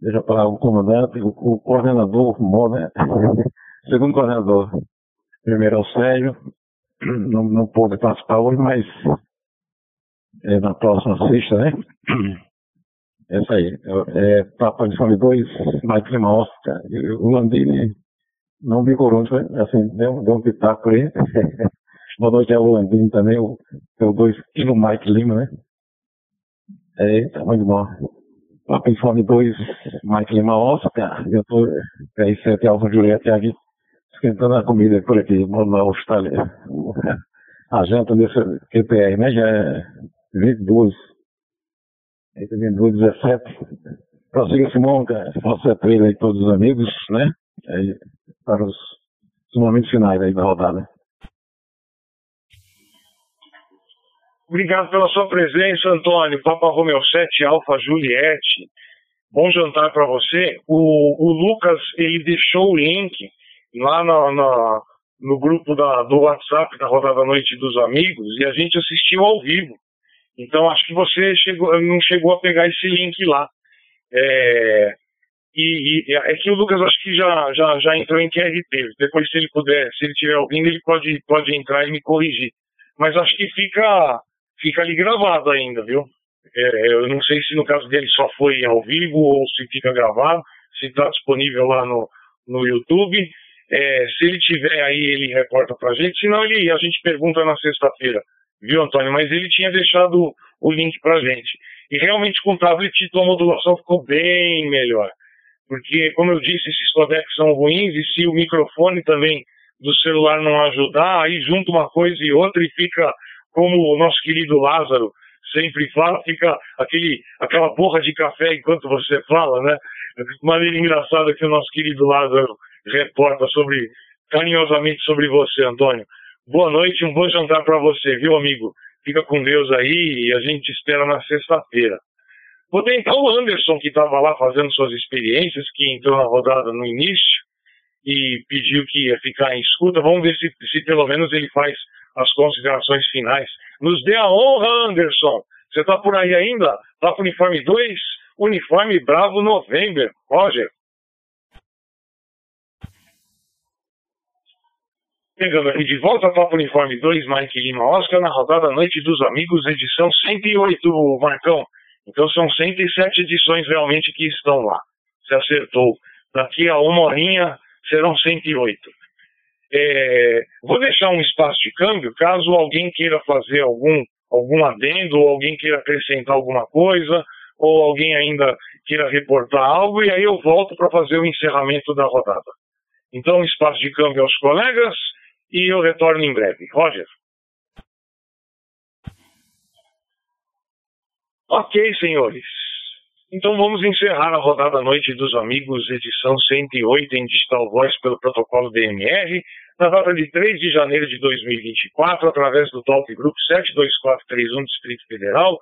deixa para o comandante, o, o coordenador, o né? Segundo coordenador. Primeiro é o Sérgio, não, não pôde participar hoje, mas é na próxima sexta, né? Essa aí. É, é Papa de Fome 2, Mike Lima Oscar. O Landini não me né? assim, deu, deu um pitaco aí. Boa noite ao Landini também, o, o dois e no Mike Lima, né? É, tá muito bom. Papa de Fome 2, Mike Lima Oscar. Eu tô aí, sete Alfa Juliette aqui esquentando a comida por aqui, na Austrália. A janta desse QPR, né? Já é 22. Tá 22, 17. Prossiga, Simão, faça a trilha aí todos os amigos, né? Aí, para os, os momentos finais aí da rodada. Obrigado pela sua presença, Antônio. Papa Romeo 7, Alfa Juliette. Bom jantar para você. O, o Lucas, ele deixou o link lá no, no, no grupo da, do WhatsApp da Rodada Noite dos Amigos e a gente assistiu ao vivo. Então acho que você chegou, não chegou a pegar esse link lá. É, e, e, é que o Lucas acho que já, já, já entrou em QRT. Depois, se ele puder, se ele estiver ouvindo, ele pode, pode entrar e me corrigir. Mas acho que fica, fica ali gravado ainda, viu? É, eu não sei se no caso dele só foi ao vivo ou se fica gravado, se está disponível lá no, no YouTube. É, se ele tiver aí, ele reporta pra gente, senão ele, a gente pergunta na sexta-feira, viu, Antônio? Mas ele tinha deixado o link pra gente. E realmente com o tablet a modulação ficou bem melhor. Porque, como eu disse, esses codecs são ruins e se o microfone também do celular não ajudar, aí junta uma coisa e outra e fica como o nosso querido Lázaro sempre fala, fica aquele, aquela borra de café enquanto você fala, né? Maneira engraçada que o nosso querido Lázaro reporta sobre carinhosamente sobre você, Antônio. Boa noite, um bom jantar para você, viu, amigo? Fica com Deus aí e a gente espera na sexta-feira. Vou tentar o Anderson, que estava lá fazendo suas experiências, que entrou na rodada no início e pediu que ia ficar em escuta. Vamos ver se, se pelo menos ele faz as considerações finais. Nos dê a honra, Anderson. Você está por aí ainda? Tá com uniforme 2? Uniforme Bravo November. Roger. Pegando aqui de volta Papo Uniforme 2, Mike Lima Oscar, na rodada Noite dos Amigos, edição 108, Marcão. Então são 107 edições realmente que estão lá. Você acertou. Daqui a uma horinha serão 108. É, vou deixar um espaço de câmbio, caso alguém queira fazer algum, algum adendo, ou alguém queira acrescentar alguma coisa, ou alguém ainda queira reportar algo, e aí eu volto para fazer o encerramento da rodada. Então, espaço de câmbio aos colegas e eu retorno em breve. Roger. Ok, senhores. Então vamos encerrar a rodada Noite dos Amigos, edição 108 em Digital Voice pelo protocolo DMR, na data de 3 de janeiro de 2024, através do Talk Group 72431 Distrito Federal,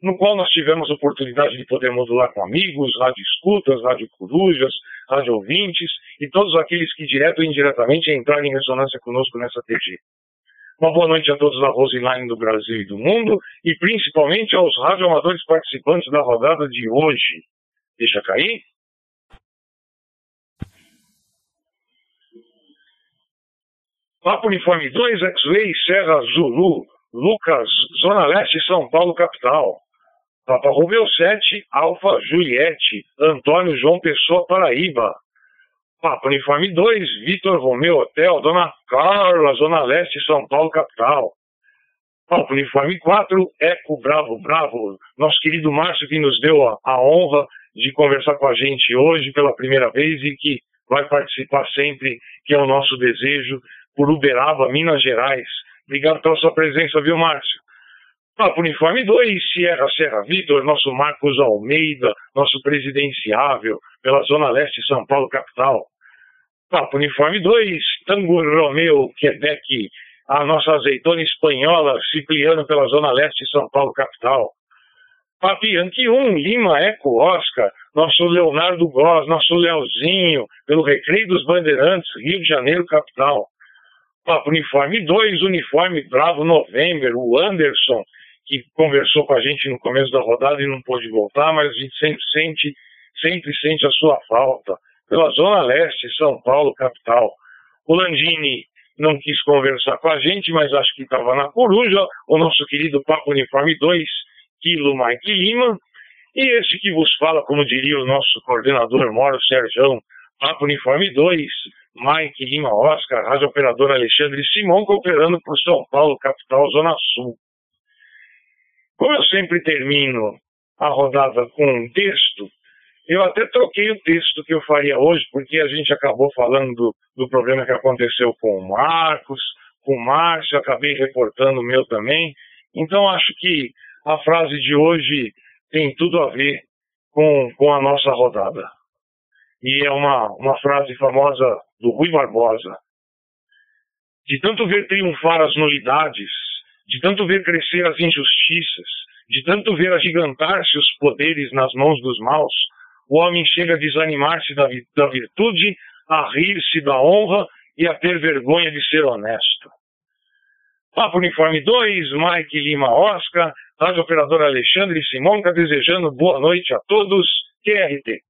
no qual nós tivemos oportunidade de poder modular com amigos, rádio escutas, rádio corujas, rádio ouvintes e todos aqueles que direto ou indiretamente entraram em ressonância conosco nessa TG. Uma boa noite a todos da Roseline do Brasil e do mundo e principalmente aos radioamadores participantes da rodada de hoje. Deixa cair. Papo Uniforme 2, X-Ray, Serra Zulu, Lucas, Zona Leste, São Paulo, capital. Papa Romeu 7, Alfa Juliette, Antônio João Pessoa, Paraíba. Papa Uniforme 2, Vitor Romeu Hotel, Dona Carla, Zona Leste, São Paulo, capital. Papa Uniforme 4, Eco Bravo Bravo, nosso querido Márcio que nos deu a, a honra de conversar com a gente hoje pela primeira vez e que vai participar sempre, que é o nosso desejo, por Uberaba, Minas Gerais. Obrigado pela sua presença, viu, Márcio? Papo Uniforme 2, Sierra Serra Vitor, nosso Marcos Almeida, nosso presidenciável, pela Zona Leste, São Paulo, capital. Papo Uniforme 2, Tango Romeu, Quebec, a nossa azeitona espanhola, Cipriano, pela Zona Leste, São Paulo, capital. Papianque 1, Lima Eco Oscar, nosso Leonardo Góes, nosso Leozinho, pelo Recreio dos Bandeirantes, Rio de Janeiro, capital. Papo Uniforme 2, Uniforme Bravo November, o Anderson, que conversou com a gente no começo da rodada e não pôde voltar, mas a gente sempre sente, sempre sente a sua falta. Pela Zona Leste, São Paulo, capital. O Landini não quis conversar com a gente, mas acho que estava na coruja. O nosso querido Papo Uniforme 2, Quilo Mike Lima. E esse que vos fala, como diria o nosso coordenador Moro Sérgio, Papo Uniforme 2, Mike Lima Oscar, rádio operador Alexandre Simão, cooperando por São Paulo, capital, Zona Sul. Como eu sempre termino a rodada com um texto, eu até troquei o texto que eu faria hoje, porque a gente acabou falando do, problema que aconteceu com o Marcos, com o Márcio, acabei reportando o meu também. Então acho que a frase de hoje tem tudo a ver com, com a nossa rodada. E é uma, uma frase famosa do Rui Barbosa. De tanto ver triunfar as nulidades, de tanto ver crescer as injustiças, de tanto ver agigantar-se os poderes nas mãos dos maus, o homem chega a desanimar-se da, da virtude, a rir-se da honra e a ter vergonha de ser honesto. Papo Uniforme 2, Mike Lima Oscar, Rádio Operador Alexandre Simonca, desejando boa noite a todos, QRT.